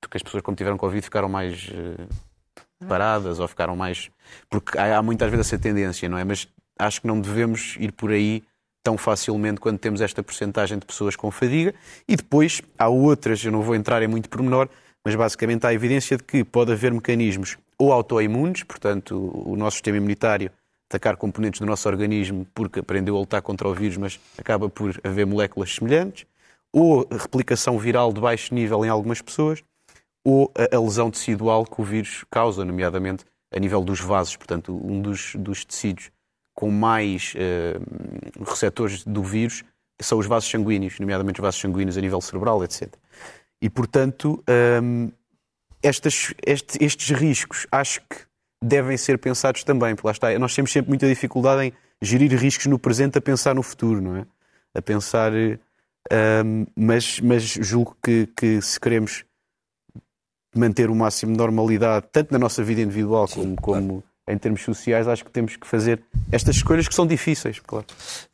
porque as pessoas, como tiveram Covid, ficaram mais uh, paradas ou ficaram mais. Porque há, há muitas vezes essa tendência, não é? Mas acho que não devemos ir por aí tão facilmente quando temos esta porcentagem de pessoas com fadiga. E depois há outras, eu não vou entrar em muito pormenor, mas basicamente há evidência de que pode haver mecanismos ou autoimunes, portanto, o nosso sistema imunitário atacar componentes do nosso organismo porque aprendeu a lutar contra o vírus, mas acaba por haver moléculas semelhantes, ou replicação viral de baixo nível em algumas pessoas, ou a, lesão tecidual que o vírus causa, nomeadamente a nível dos vasos, portanto, um dos, dos tecidos com mais uh, receptores do vírus são os vasos sanguíneos, nomeadamente os vasos sanguíneos a nível cerebral, etc. E, portanto, um, ehm, estas, este, estes riscos acho que devem ser pensados também, porque lá está, nós temos sempre muita dificuldade em gerir riscos no presente a pensar no futuro, não é? A pensar. Um, ehm, mas, mas julgo que, que se queremos manter o máximo de normalidade, tanto na nossa vida individual Sim, como, como claro. Em termos sociais, acho que temos que fazer estas escolhas que são difíceis, claro.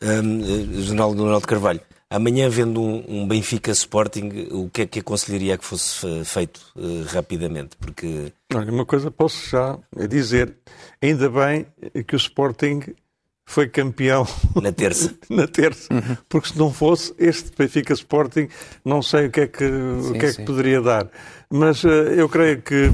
Um, General Donaldo Carvalho, amanhã vendo um, um, Benfica Sporting, o que é que aconselharia que fosse feito uh, rapidamente? Porque... Olha, uma coisa posso já dizer, ainda bem que o Sporting foi campeão na terça. na terça. Uhum. Porque se não fosse este Benfica Sporting, não sei o que é que, sim, o que, é que poderia dar. Mas uh, eu creio que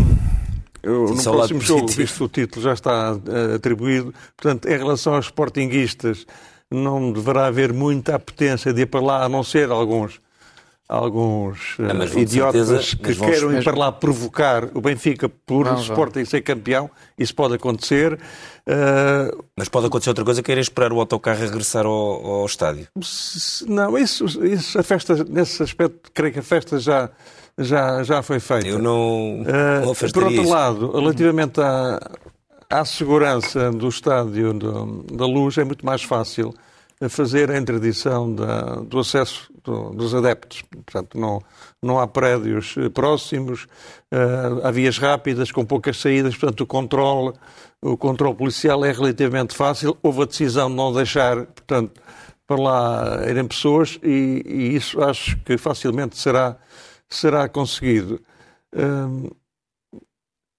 no próximo jogo, visto o título já está uh, atribuído. Portanto, em relação aos sportinguistas, não deverá haver muita apetência de ir para lá, a não ser alguns alguns uh, idiotas certeza, que queiram ir para lá provocar o Benfica por não, o Sporting ser campeão. Isso pode acontecer. Uh, mas pode acontecer outra coisa, querem esperar o autocarro regressar ao, ao estádio. Não, isso, isso, a festa, nesse aspecto, creio que a festa já, já, já foi feita. Eu não, uh, Por outro isso. lado, relativamente à, à segurança do estádio do, da luz, é muito mais fácil fazer a interdição da, do acesso do, dos adeptos. Portanto, não, não há prédios próximos, uh, há vias rápidas com poucas saídas, portanto, o controle, o controle policial é relativamente fácil. Houve a decisão de não deixar, portanto, para lá irem pessoas e, e isso acho que facilmente será, será conseguido. Uh,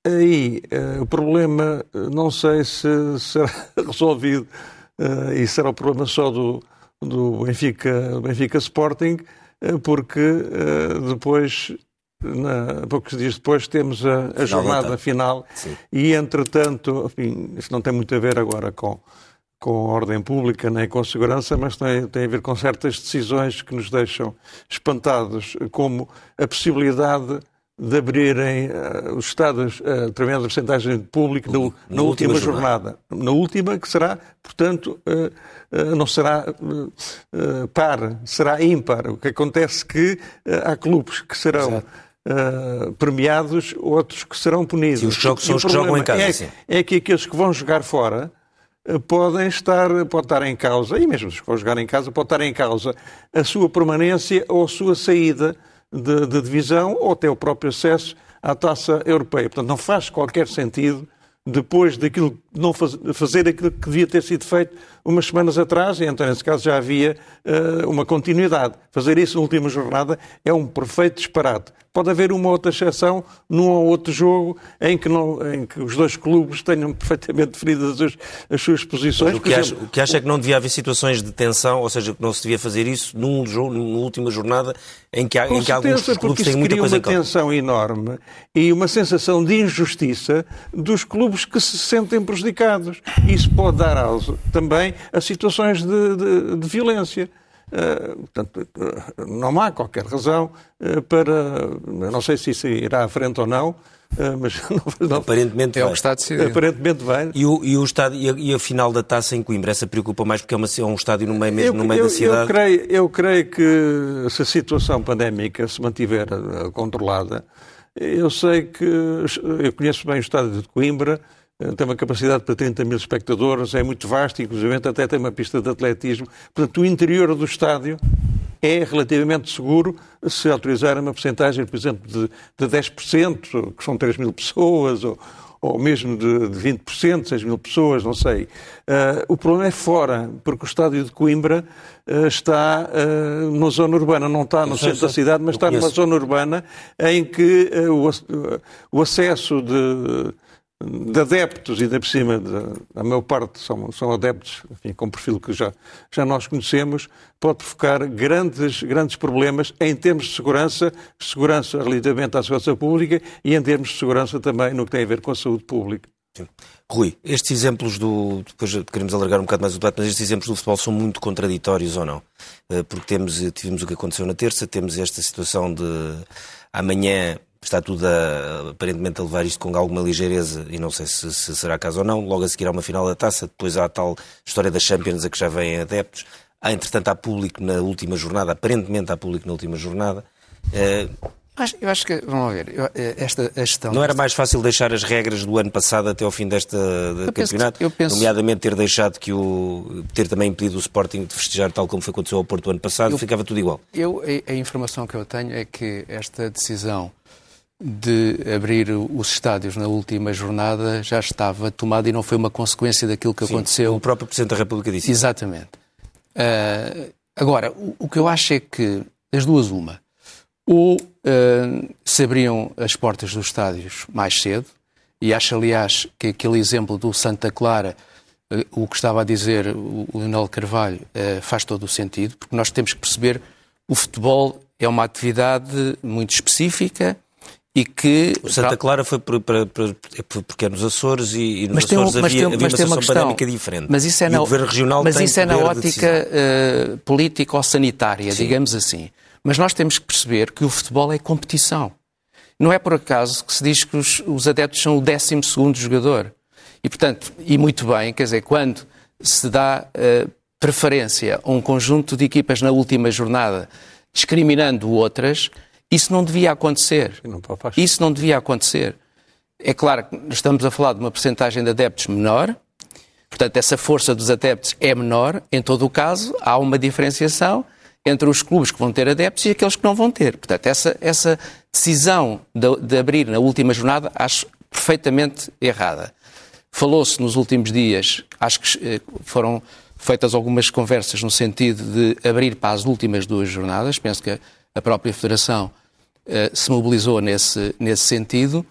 aí, uh, o problema, não sei se será resolvido uh, isso era o problema só do, do Benfica, Benfica Sporting, porque depois, na, poucos dias depois, temos a, a jornada final Sim. e, entretanto, enfim, isso não tem muito a ver agora com, com a ordem pública nem com a segurança, mas tem, tem a ver com certas decisões que nos deixam espantados, como a possibilidade de abrirem uh, os Estados uh, através da porcentagem de público no, na, na, última, última jornada. jornada. Na última, que será, portanto, uh, não será par, será ímpar. O que acontece é que há clubes que serão premiados, outros que serão punidos. Sim, os jogos são os que jogam em casa. É, é que aqueles que vão jogar fora podem estar, pode estar em causa, e mesmo vão jogar em casa, pode estar em causa a sua permanência ou a sua saída de, de divisão ou até o próprio acesso à taça europeia. Portanto, não faz qualquer sentido depois daquilo não faz, fazer aquilo que devia ter sido feito umas semanas atrás, e então nesse caso já havia uh, uma continuidade. Fazer isso na última jornada é um perfeito disparate. Pode haver uma outra exceção num ou outro jogo em que, não, em que os dois clubes tenham perfeitamente definidas as, as suas posições. o que, acha, o que acha é que não devia haver situações de tensão, ou seja, que não se devia fazer isso num jogo, numa última jornada em que, há, em que alguns clubes têm muita coisa uma tensão enorme e uma sensação de injustiça dos clubes que se sentem prejudicados. Isso pode dar auso também a situações de, de, de violência. Uh, portanto, uh, não há qualquer razão uh, para. Não sei se isso irá à frente ou não, mas não, não, aparentemente é vai. o que está decidido. Aparentemente vai. E, o, e, o estádio, e, a, e a final da taça em Coimbra, essa preocupa mais porque é, uma, é um estádio no meio, mesmo eu, no meio eu, da cidade? Eu creio, eu creio que se a situação pandémica se mantiver controlada, eu sei que. Eu conheço bem o estádio de Coimbra eh, tem uma capacidade para 30 mil espectadores, é muito vasto, inclusive até tem uma pista de atletismo. Portanto, o interior do estádio é relativamente seguro se autorizar uma porcentagem, por exemplo, de, de 10%, que são 3 mil pessoas, ou, ou mesmo de, de 20%, 6 mil pessoas, não sei. Uh, o problema é fora, porque o estádio de Coimbra uh, está uh, numa zona urbana, não está no centro da cidade, mas está numa zona urbana em que o, o acesso de de adeptos, e da por cima, de, a maior parte são, são adeptos, enfim, com perfil que já, já nós conhecemos, pode provocar grandes, grandes problemas em termos de segurança, segurança relativamente à segurança pública e em termos de segurança também no que tem a ver com a saúde pública. Sim. Rui, estes exemplos do. Depois queremos alargar um bocado mais o debate, mas estes exemplos do futebol são muito contraditórios ou não? Eh, porque temos, tivemos o que aconteceu na terça, temos esta situação de amanhã está tudo a, aparentemente a levar isto com alguma ligeireza e não sei se, se, será caso ou não. Logo a seguir há uma final da taça, depois há a tal história das Champions a que já vêm adeptos. Há, entretanto, há público na última jornada, aparentemente há público na última jornada. Uh, eu acho que, vamos ver, eh, esta gestão... Não era mais fácil deixar as regras do ano passado até ao fim deste de campeonato? Penso, penso... Nomeadamente ter deixado que o... ter também impedido o Sporting de festejar tal como foi aconteceu ao Porto ano passado, eu, ficava tudo igual. Eu, a, a informação que eu tenho é que esta decisão de abrir os estádios na última jornada já estava tomada e não foi uma consequência daquilo que Sim, aconteceu. O próprio Presidente da República disse. Exatamente. Uh, agora, o, o, que eu acho é que, das duas, uma, ou uh, se abriam as portas dos estádios mais cedo, e acho, aliás, que aquele exemplo do Santa Clara, uh, o que estava a dizer o, o Leonel Carvalho, faz todo o sentido, porque nós temos que perceber o futebol é uma atividade muito específica e que... O Santa Clara foi por, por, por, porque é nos Açores e, e nos mas Açores tem, havia, tem, havia mas uma tem uma questão, pandémica diferente. Mas isso é na, o Governo Regional mas isso é na ótica uh, política ou sanitária, Sim. digamos assim. Mas nós temos que perceber que o futebol é competição. Não é por acaso que se diz que os, os adeptos são o 12 jogador. E, portanto, e muito bem, quer dizer, quando se dá uh, preferência a um conjunto de equipas na última jornada, discriminando outras, isso não devia acontecer. Não. Isso não devia acontecer. É claro que estamos a falar de uma percentagem de adeptos menor, portanto, essa força dos adeptos é menor. Em todo o caso, há uma diferenciação entre os clubes que vão ter adeptos e aqueles que não vão ter. Portanto, essa, essa decisão de, de abrir na última jornada acho perfeitamente errada. Falou-se nos últimos dias, acho que eh, foram feitas algumas conversas no sentido de abrir para as últimas duas jornadas. Penso que a própria Federação se mobilizou nesse, nesse sentido.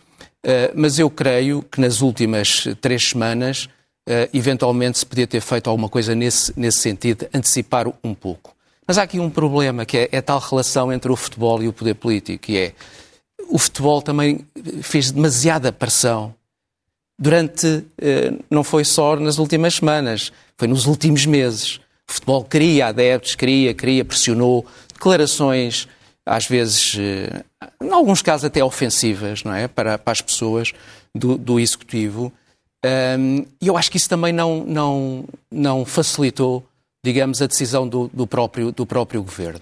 Uh, mas eu creio que nas últimas três semanas, uh, eventualmente, se podia ter feito alguma coisa nesse, nesse sentido, antecipar um pouco. Mas há aqui um problema, que é, é tal relação entre o futebol e o poder político, que é o futebol também fez demasiada pressão durante, não foi só nas últimas semanas, foi nos últimos meses. O futebol queria adeptos, queria, queria, pressionou, declarações, às vezes, em alguns casos até ofensivas, não é? Para, para as pessoas do, do Executivo. E eu acho que isso também não, não, não facilitou, digamos, a decisão do, do, próprio, do próprio governo.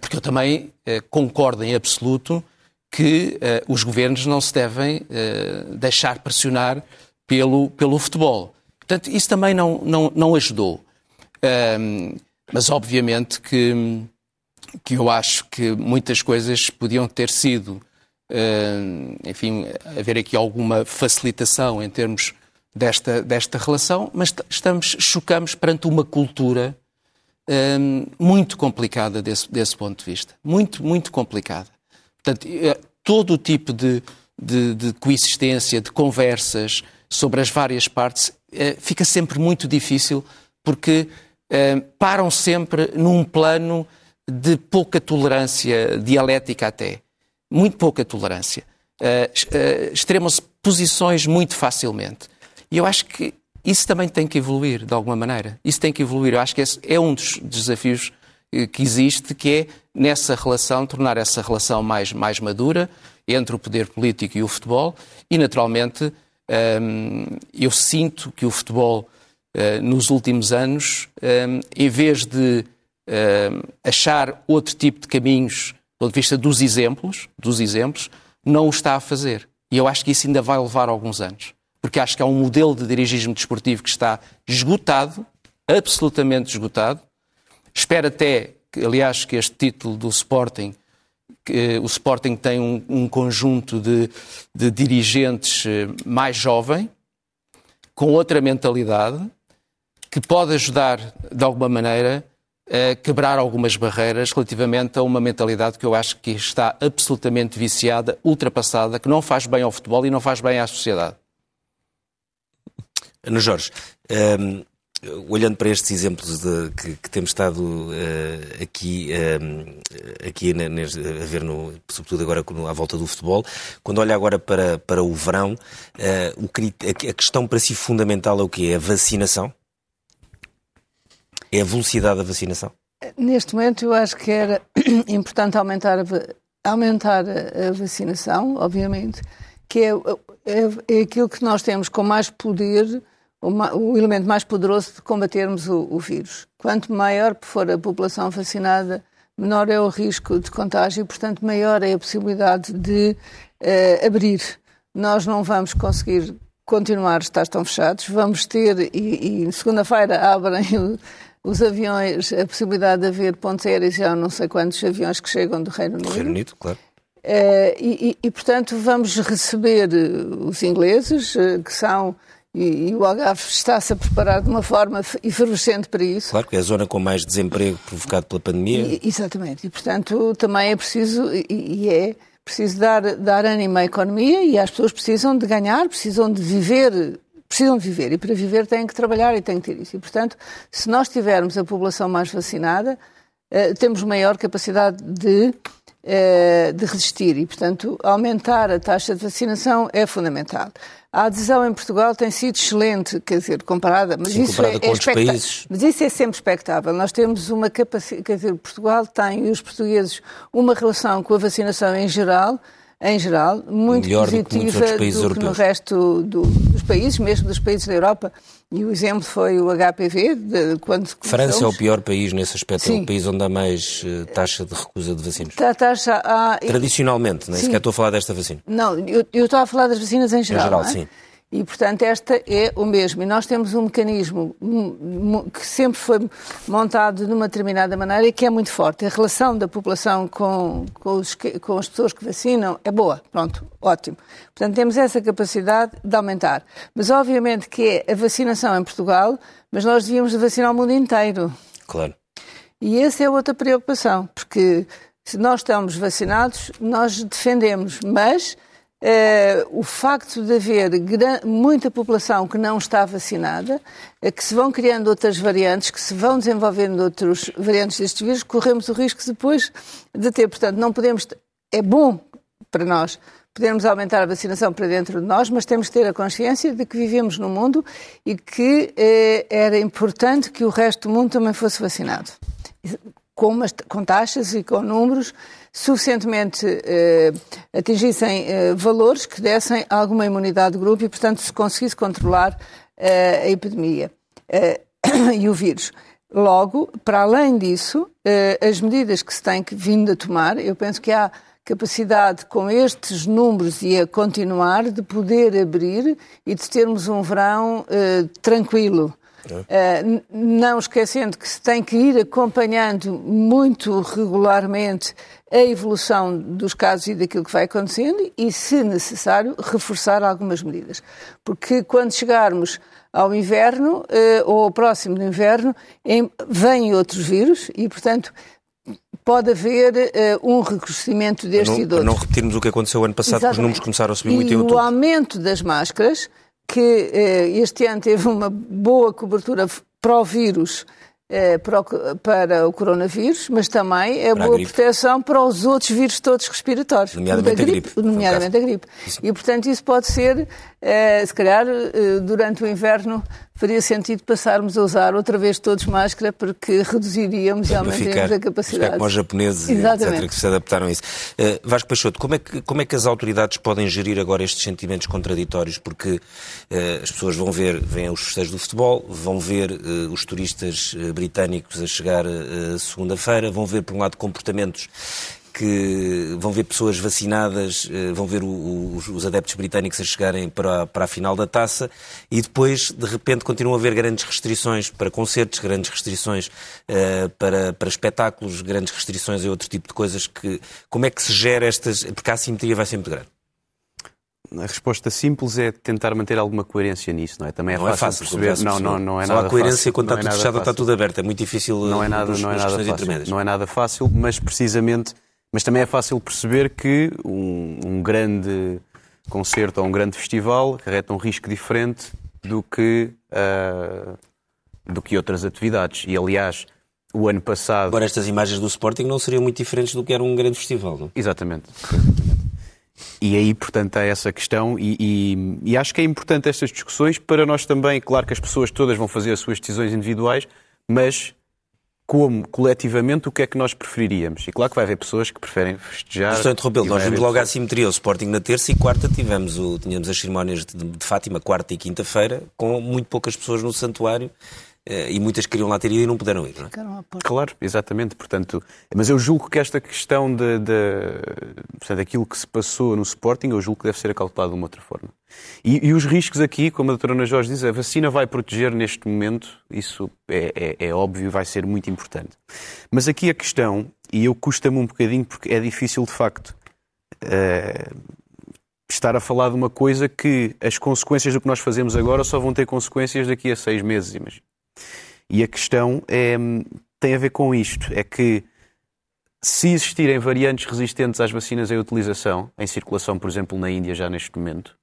Porque eu também concordo em absoluto que os governos não se devem deixar pressionar pelo, pelo futebol. Portanto, isso também não, não, não ajudou. Um, mas, obviamente, que, que eu acho que muitas coisas podiam ter sido, uh, enfim, haver aqui alguma facilitação em termos desta, desta relação, mas estamos, chocamos perante uma cultura um, muito complicada desse, desse ponto de vista. Muito, muito complicada. Portanto, todo o tipo de, de, de, coexistência, de conversas sobre as várias partes, eh, fica sempre muito difícil porque eh, param sempre num plano de pouca tolerância dialética até. Muito pouca tolerância. Eh, extremam-se posições muito facilmente. E eu acho que isso também tem que evoluir, de alguma maneira. Isso tem que evoluir. Eu acho que esse é um dos desafios que existe, que é nessa relação, tornar essa relação mais, mais madura entre o poder político e o futebol e, naturalmente, hum, eu sinto que o futebol, hum, nos últimos anos, hum, em vez de achar outro tipo de caminhos do ponto de vista dos exemplos, dos exemplos, não o está a fazer. E eu acho que isso ainda vai levar alguns anos. Porque acho que há um modelo de dirigismo desportivo que está esgotado, absolutamente esgotado, Espero até, que, aliás, que este título do Sporting, o Sporting tem um, um conjunto de, de dirigentes mais jovem, com outra mentalidade, que pode ajudar, de alguma maneira, quebrar algumas barreiras relativamente a uma mentalidade que eu acho que está absolutamente viciada, ultrapassada, que não faz bem ao futebol e não faz bem à sociedade. Ana Jorge, um, olhando para estes exemplos de, que, que, temos estado uh, aqui, uh, aqui a ver, no, sobretudo agora à volta do futebol, quando olha agora para, para o verão, uh, o, a questão para si fundamental é o que? É a vacinação? É a velocidade da vacinação? Neste momento eu acho que era importante aumentar a, aumentar a vacinação, obviamente, que é, é, é aquilo que nós temos com mais poder o, elemento mais poderoso de combatermos o, o, vírus. Quanto maior for a população vacinada, menor é o risco de contágio e, portanto, maior é a possibilidade de uh, abrir. Nós não vamos conseguir continuar a estar tão fechados. Vamos ter, e, e segunda-feira abrem o, os aviões, a possibilidade de haver pontos aéreos, já não sei quantos aviões que chegam do Reino Unido. Reino Unido, claro. Uh, e, e, portanto, vamos receber os ingleses, uh, que são e, e, o Algarve está-se a preparar de uma forma efervescente para isso. Claro que é a zona com mais desemprego provocado pela pandemia. E, exatamente. E, portanto, também é preciso, e, e é preciso dar, dar ânimo à economia e as pessoas precisam de ganhar, precisam de viver, precisam de viver. E para viver têm que trabalhar e têm que ter isso. E, portanto, se nós tivermos a população mais vacinada, uh, temos maior capacidade de eh, de resistir e, portanto, aumentar a taxa de vacinação é fundamental. A adesão em Portugal tem sido excelente, quer dizer, comparada, mas, Sim, isso, comparada é, com é outros países. mas isso é sempre expectável. Nós temos uma capacidade, quer dizer, Portugal tem e os portugueses uma relação com a vacinação em geral em geral, muito Melhor positiva do que, do que no resto do, dos países, mesmo dos países da Europa. E o exemplo foi o HPV, de, quando França é o pior país nesse aspecto, Sim. é o país onde há mais uh, taxa de recusa de vacinas. Tá, taxa, há... Tradicionalmente, nem sequer estou a falar desta vacina. Não, eu, eu estou a falar das vacinas em geral. Em geral, é? sim. E, portanto, esta é o mesmo. E nós temos um mecanismo que sempre foi montado de uma determinada maneira e que é muito forte. A relação da população com, com, os, com as pessoas que vacinam é boa. Pronto, ótimo. Portanto, temos essa capacidade de aumentar. Mas, obviamente, que é a vacinação em Portugal, mas nós devíamos vacinar o mundo inteiro. Claro. E essa é outra preocupação, porque se nós estamos vacinados, nós defendemos, mas o facto de haver muita população que não está vacinada, uh, que se vão criando outras variantes, que se vão desenvolvendo outras variantes destes vírus, corremos o risco depois de ter. Portanto, não podemos. É bom para nós podermos aumentar a vacinação para dentro de nós, mas temos que ter a consciência de que vivemos no mundo e que uh, era importante que o resto do mundo também fosse vacinado. Com, umas, com taxas e com números suficientemente eh, atingissem eh, valores que dessem alguma imunidade de grupo e, portanto, se conseguisse controlar eh, a epidemia e o vírus. Logo, para além disso, as medidas que se têm vindo a tomar, eu penso que há capacidade com estes números e a continuar de poder abrir e de termos um verão tranquilo. Uh, não esquecendo que se tem que ir acompanhando muito regularmente a evolução dos casos e daquilo que vai acontecendo e, se necessário, reforçar algumas medidas. Porque quando chegarmos ao inverno uh, ou ao próximo do inverno, em, vêm outros vírus e, portanto, pode haver uh, um recrudescimento deste não, e de outro. não repetirmos o que aconteceu ano passado, Exatamente. que os números começaram a subir e muito em outubro. o aumento das máscaras que eh, este ano teve uma boa cobertura para o vírus, eh, para, o, coronavírus, mas também é boa proteção para os outros vírus todos respiratórios. Nomeadamente a gripe. Nomeadamente a gripe. E, portanto, isso pode ser, eh, se calhar, durante o inverno, faria sentido passarmos a usar outra vez todos máscara porque reduziríamos e aumentaríamos a capacidade. Ficar como os japoneses, etc., que se adaptaram a isso. Uh, Vasco Peixoto, como é, que, como é que as autoridades podem gerir agora estes sentimentos contraditórios? Porque uh, as pessoas vão ver, vêm os festejos do futebol, vão ver uh, os turistas britânicos a chegar segunda-feira, vão ver, por um lado, comportamentos que vão ver pessoas vacinadas, eh, vão ver os, os adeptos britânicos a chegarem para, a, a final da taça e depois, de repente, continuam a haver grandes restrições para concertos, grandes restrições uh, para, para espetáculos, grandes restrições a outro tipo de coisas. Que, como é que se gera estas. Porque a assimetria vai ser muito grande. A resposta simples é tentar manter alguma coerência nisso, não é? Também é não fácil, é fácil perceber. Não, não, não é Só nada há coerência fácil. quando está tudo é fechado ou está tudo aberto. É muito difícil não é nada, não é nada fácil. Não é nada fácil, mas precisamente mas também é fácil perceber que um, um grande concerto ou um grande festival carreta um risco diferente do que, uh, do que outras atividades. E, aliás, o ano passado... Agora, estas imagens do Sporting não seriam muito diferentes do que era um grande festival, não? Exatamente. E aí, portanto, há essa questão e, e, e, acho que é importante estas discussões para nós também, claro que as pessoas todas vão fazer as suas decisões individuais, mas como coletivamente o que é que nós preferiríamos. E claro que vai haver pessoas que preferem festejar. Estou a interrompê-lo. Nós vimos logo a assimetria. O Sporting na terça e quarta tivemos o, tínhamos as cerimónias de, de Fátima, quarta e quinta-feira, com muito poucas pessoas no santuário e muitas queriam lá ter ido e não puderam ir. Não é? Claro, exatamente. Portanto, mas eu julgo que esta questão de, de, portanto, aquilo que se passou no Sporting, eu julgo que deve ser acautelado de uma outra forma. E, e, os riscos aqui, como a doutora Ana Jorge diz, a vacina vai proteger neste momento, isso é, é, é óbvio e vai ser muito importante. Mas aqui a questão, e eu custa-me um bocadinho porque é difícil de facto. Uh, estar a falar de uma coisa que as consequências do que nós fazemos agora só vão ter consequências daqui a seis meses, imagino. E a questão é, tem a ver com isto: é que se existirem variantes resistentes às vacinas em utilização, em circulação, por exemplo, na Índia já neste momento,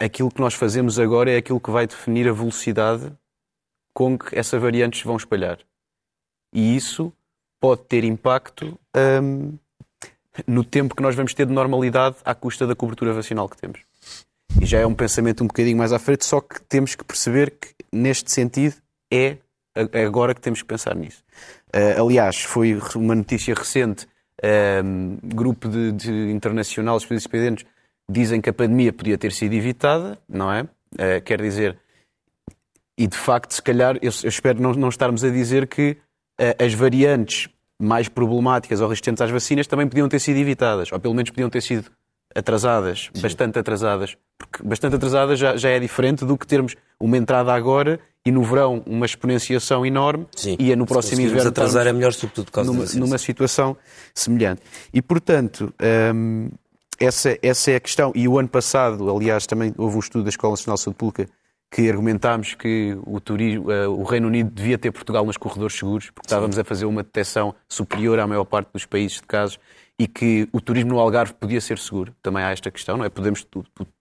aquilo que nós fazemos agora é aquilo que vai definir a velocidade com que essas variantes vão espalhar. E isso pode ter impacto hum, no tempo que nós vamos ter de normalidade à custa da cobertura vacinal que temos. E já é um pensamento um bocadinho mais à frente, só que temos que perceber que, neste sentido, é agora que temos que pensar nisso. Uh, aliás, foi uma notícia recente, um, grupo de, de internacional, os independentes, dizem que a pandemia podia ter sido evitada, não é? Uh, quer dizer, e de facto, se calhar, eu, eu espero não, não, estarmos a dizer que uh, as variantes mais problemáticas ou resistentes às vacinas também podiam ter sido evitadas, ou pelo menos podiam ter sido atrasadas, Sim. bastante atrasadas. Porque bastante atrasadas já, já é diferente do que termos uma entrada agora e no verão uma exponenciação enorme Sim. e é no próximo inverno atrasar é melhor sobretudo por causa numa, numa situação semelhante. E portanto, hum, essa, essa é a questão. E o ano passado, aliás, também houve um estudo da Escola Nacional de Saúde Pública que argumentámos que o, turismo, uh, o Reino Unido devia ter Portugal nos corredores seguros, porque estávamos a fazer uma detecção superior à maior parte dos países de casos e que o turismo no Algarve podia ser seguro. Também há esta questão, não é? Podemos,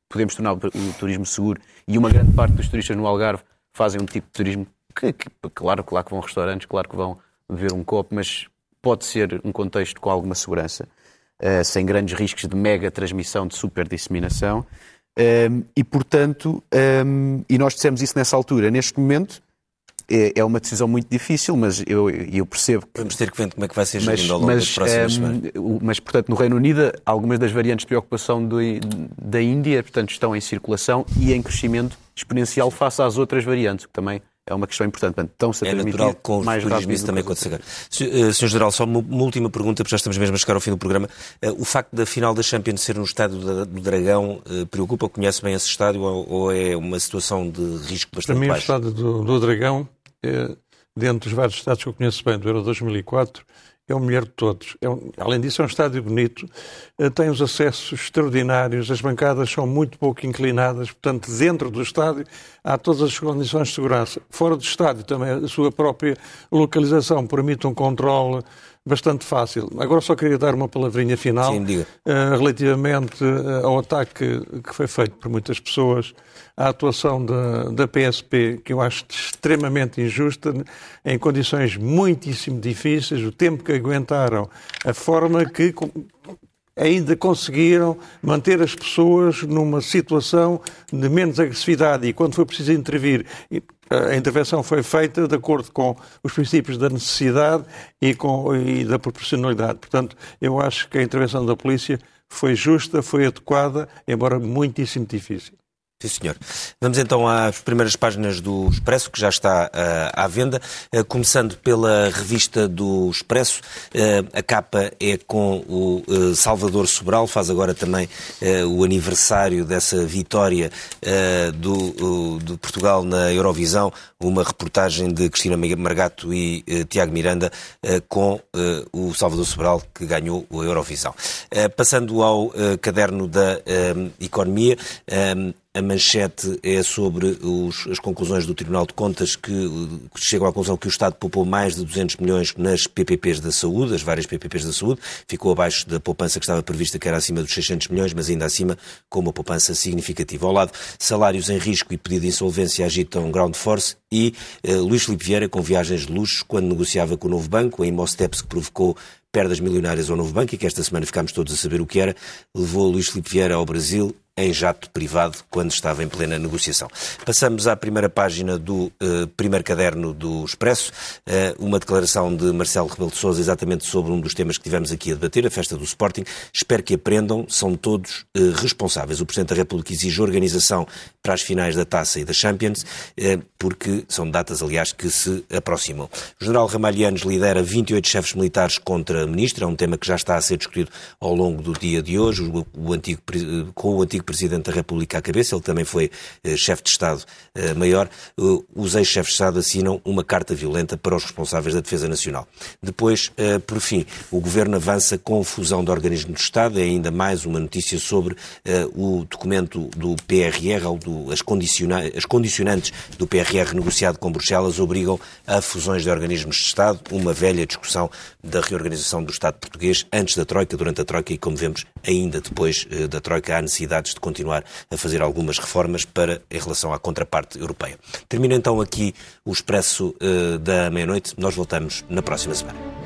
podemos tornar o turismo seguro e uma grande parte dos turistas no Algarve fazem um tipo de turismo que, que claro, claro que vão a restaurantes, claro que vão beber um copo, mas pode ser um contexto com alguma segurança, uh, sem grandes riscos de mega transmissão, de super disseminação. Um, e, portanto, um, e nós dissemos isso nessa altura. Neste momento, é, é uma decisão muito difícil, mas eu, eu percebo que... Vamos ter que ver como é que vai ser gerido ao longo mas, das próximas um, semanas. Mas, portanto, no Reino Unido, algumas das variantes de preocupação do, da Índia, portanto, estão em circulação e em crescimento exponencial face às outras variantes, que também é uma questão importante. Portanto, é natural que com o mais turismo isso também aconteça. Sr. Sr. General, só uma, uma, última pergunta, porque já estamos mesmo a chegar ao fim do programa. Uh, o facto da final da Champions ser no estádio do Dragão uh, preocupa? Conhece bem esse estádio ou, ou, é uma situação de risco bastante Para mim, baixo? o estádio do, do Dragão, é, dentro dos vários estádios que eu conheço bem, do Euro 2004, é o melhor de todos. É um, além disso, é um estádio bonito, uh, tem os acessos extraordinários, as bancadas são muito pouco inclinadas, portanto, dentro do estádio há todas as condições de segurança. Fora do estádio também a sua própria localização permite um controle bastante fácil. Agora só queria dar uma palavrinha final Sim, uh, relativamente uh, ao ataque que foi feito por muitas pessoas à atuação da, da PSP, que eu acho extremamente injusta, em condições muitíssimo difíceis, o tempo que aguentaram, a forma que ainda conseguiram manter as pessoas numa situação de menos agressividade e quando foi preciso intervir, a intervenção foi feita de acordo com os princípios da necessidade e, com, e da proporcionalidade. Portanto, eu acho que a intervenção da polícia foi justa, foi adequada, embora muitíssimo difícil. Sim, senhor. Vamos então às primeiras páginas do Expresso, que já está uh, à venda. Uh, começando pela revista do Expresso. Uh, a capa é com o Salvador Sobral, faz agora também o aniversário dessa vitória do, do, Portugal na Eurovisão. Uma reportagem de Cristina Margato e Tiago Miranda com o Salvador Sobral, que ganhou a Eurovisão. passando ao caderno da Economia. A manchete é sobre os, as conclusões do Tribunal de Contas que, que chegam à conclusão que o Estado poupou mais de 200 milhões nas PPPs da saúde, as várias PPPs da saúde, ficou abaixo da poupança que estava prevista, que era acima dos 600 milhões, mas ainda acima com uma poupança significativa. Ao lado, salários em risco e pedido de insolvência agitam ground force e uh, Luís Filipe Vieira com viagens de luxo quando negociava com o novo banco, a Imosteps que provocou perdas milionárias ao novo banco e que esta semana ficámos todos a saber o que era, levou Luís Filipe Vieira ao Brasil em jato privado quando estava em plena negociação. Passamos à primeira página do uh, primeiro caderno do Expresso, uh, uma declaração de Marcelo Rebelo de Sousa exatamente sobre um dos temas que tivemos aqui a debater, a festa do Sporting. Espero que aprendam, são todos uh, responsáveis. O Presidente da República exige organização para as finais da Taça e da Champions, porque são datas, aliás, que se aproximam. O General Ramalhianos lidera 28 chefes militares contra a Ministra, é um tema que já está a ser discutido ao longo do dia de hoje, o, o antigo, com o antigo antigo Presidente da República à cabeça, ele também foi eh, chefe de Estado-Maior, eh, os ex-chefes de Estado assinam uma carta violenta para os responsáveis da Defesa Nacional. Depois, eh, por fim, o Governo avança com a fusão de organismos de Estado, é ainda mais uma notícia sobre o documento do PRR, ou do, as, condiciona as condicionantes do PRR negociado com Bruxelas obrigam a fusões de organismos de Estado, uma velha discussão da reorganização do Estado português antes da Troika, durante a Troika e, como vemos, ainda depois da Troika, há necessidades de continuar a fazer algumas reformas para, em relação à contraparte europeia. Termina então aqui o Expresso uh, da meia-noite. Nós voltamos na próxima semana.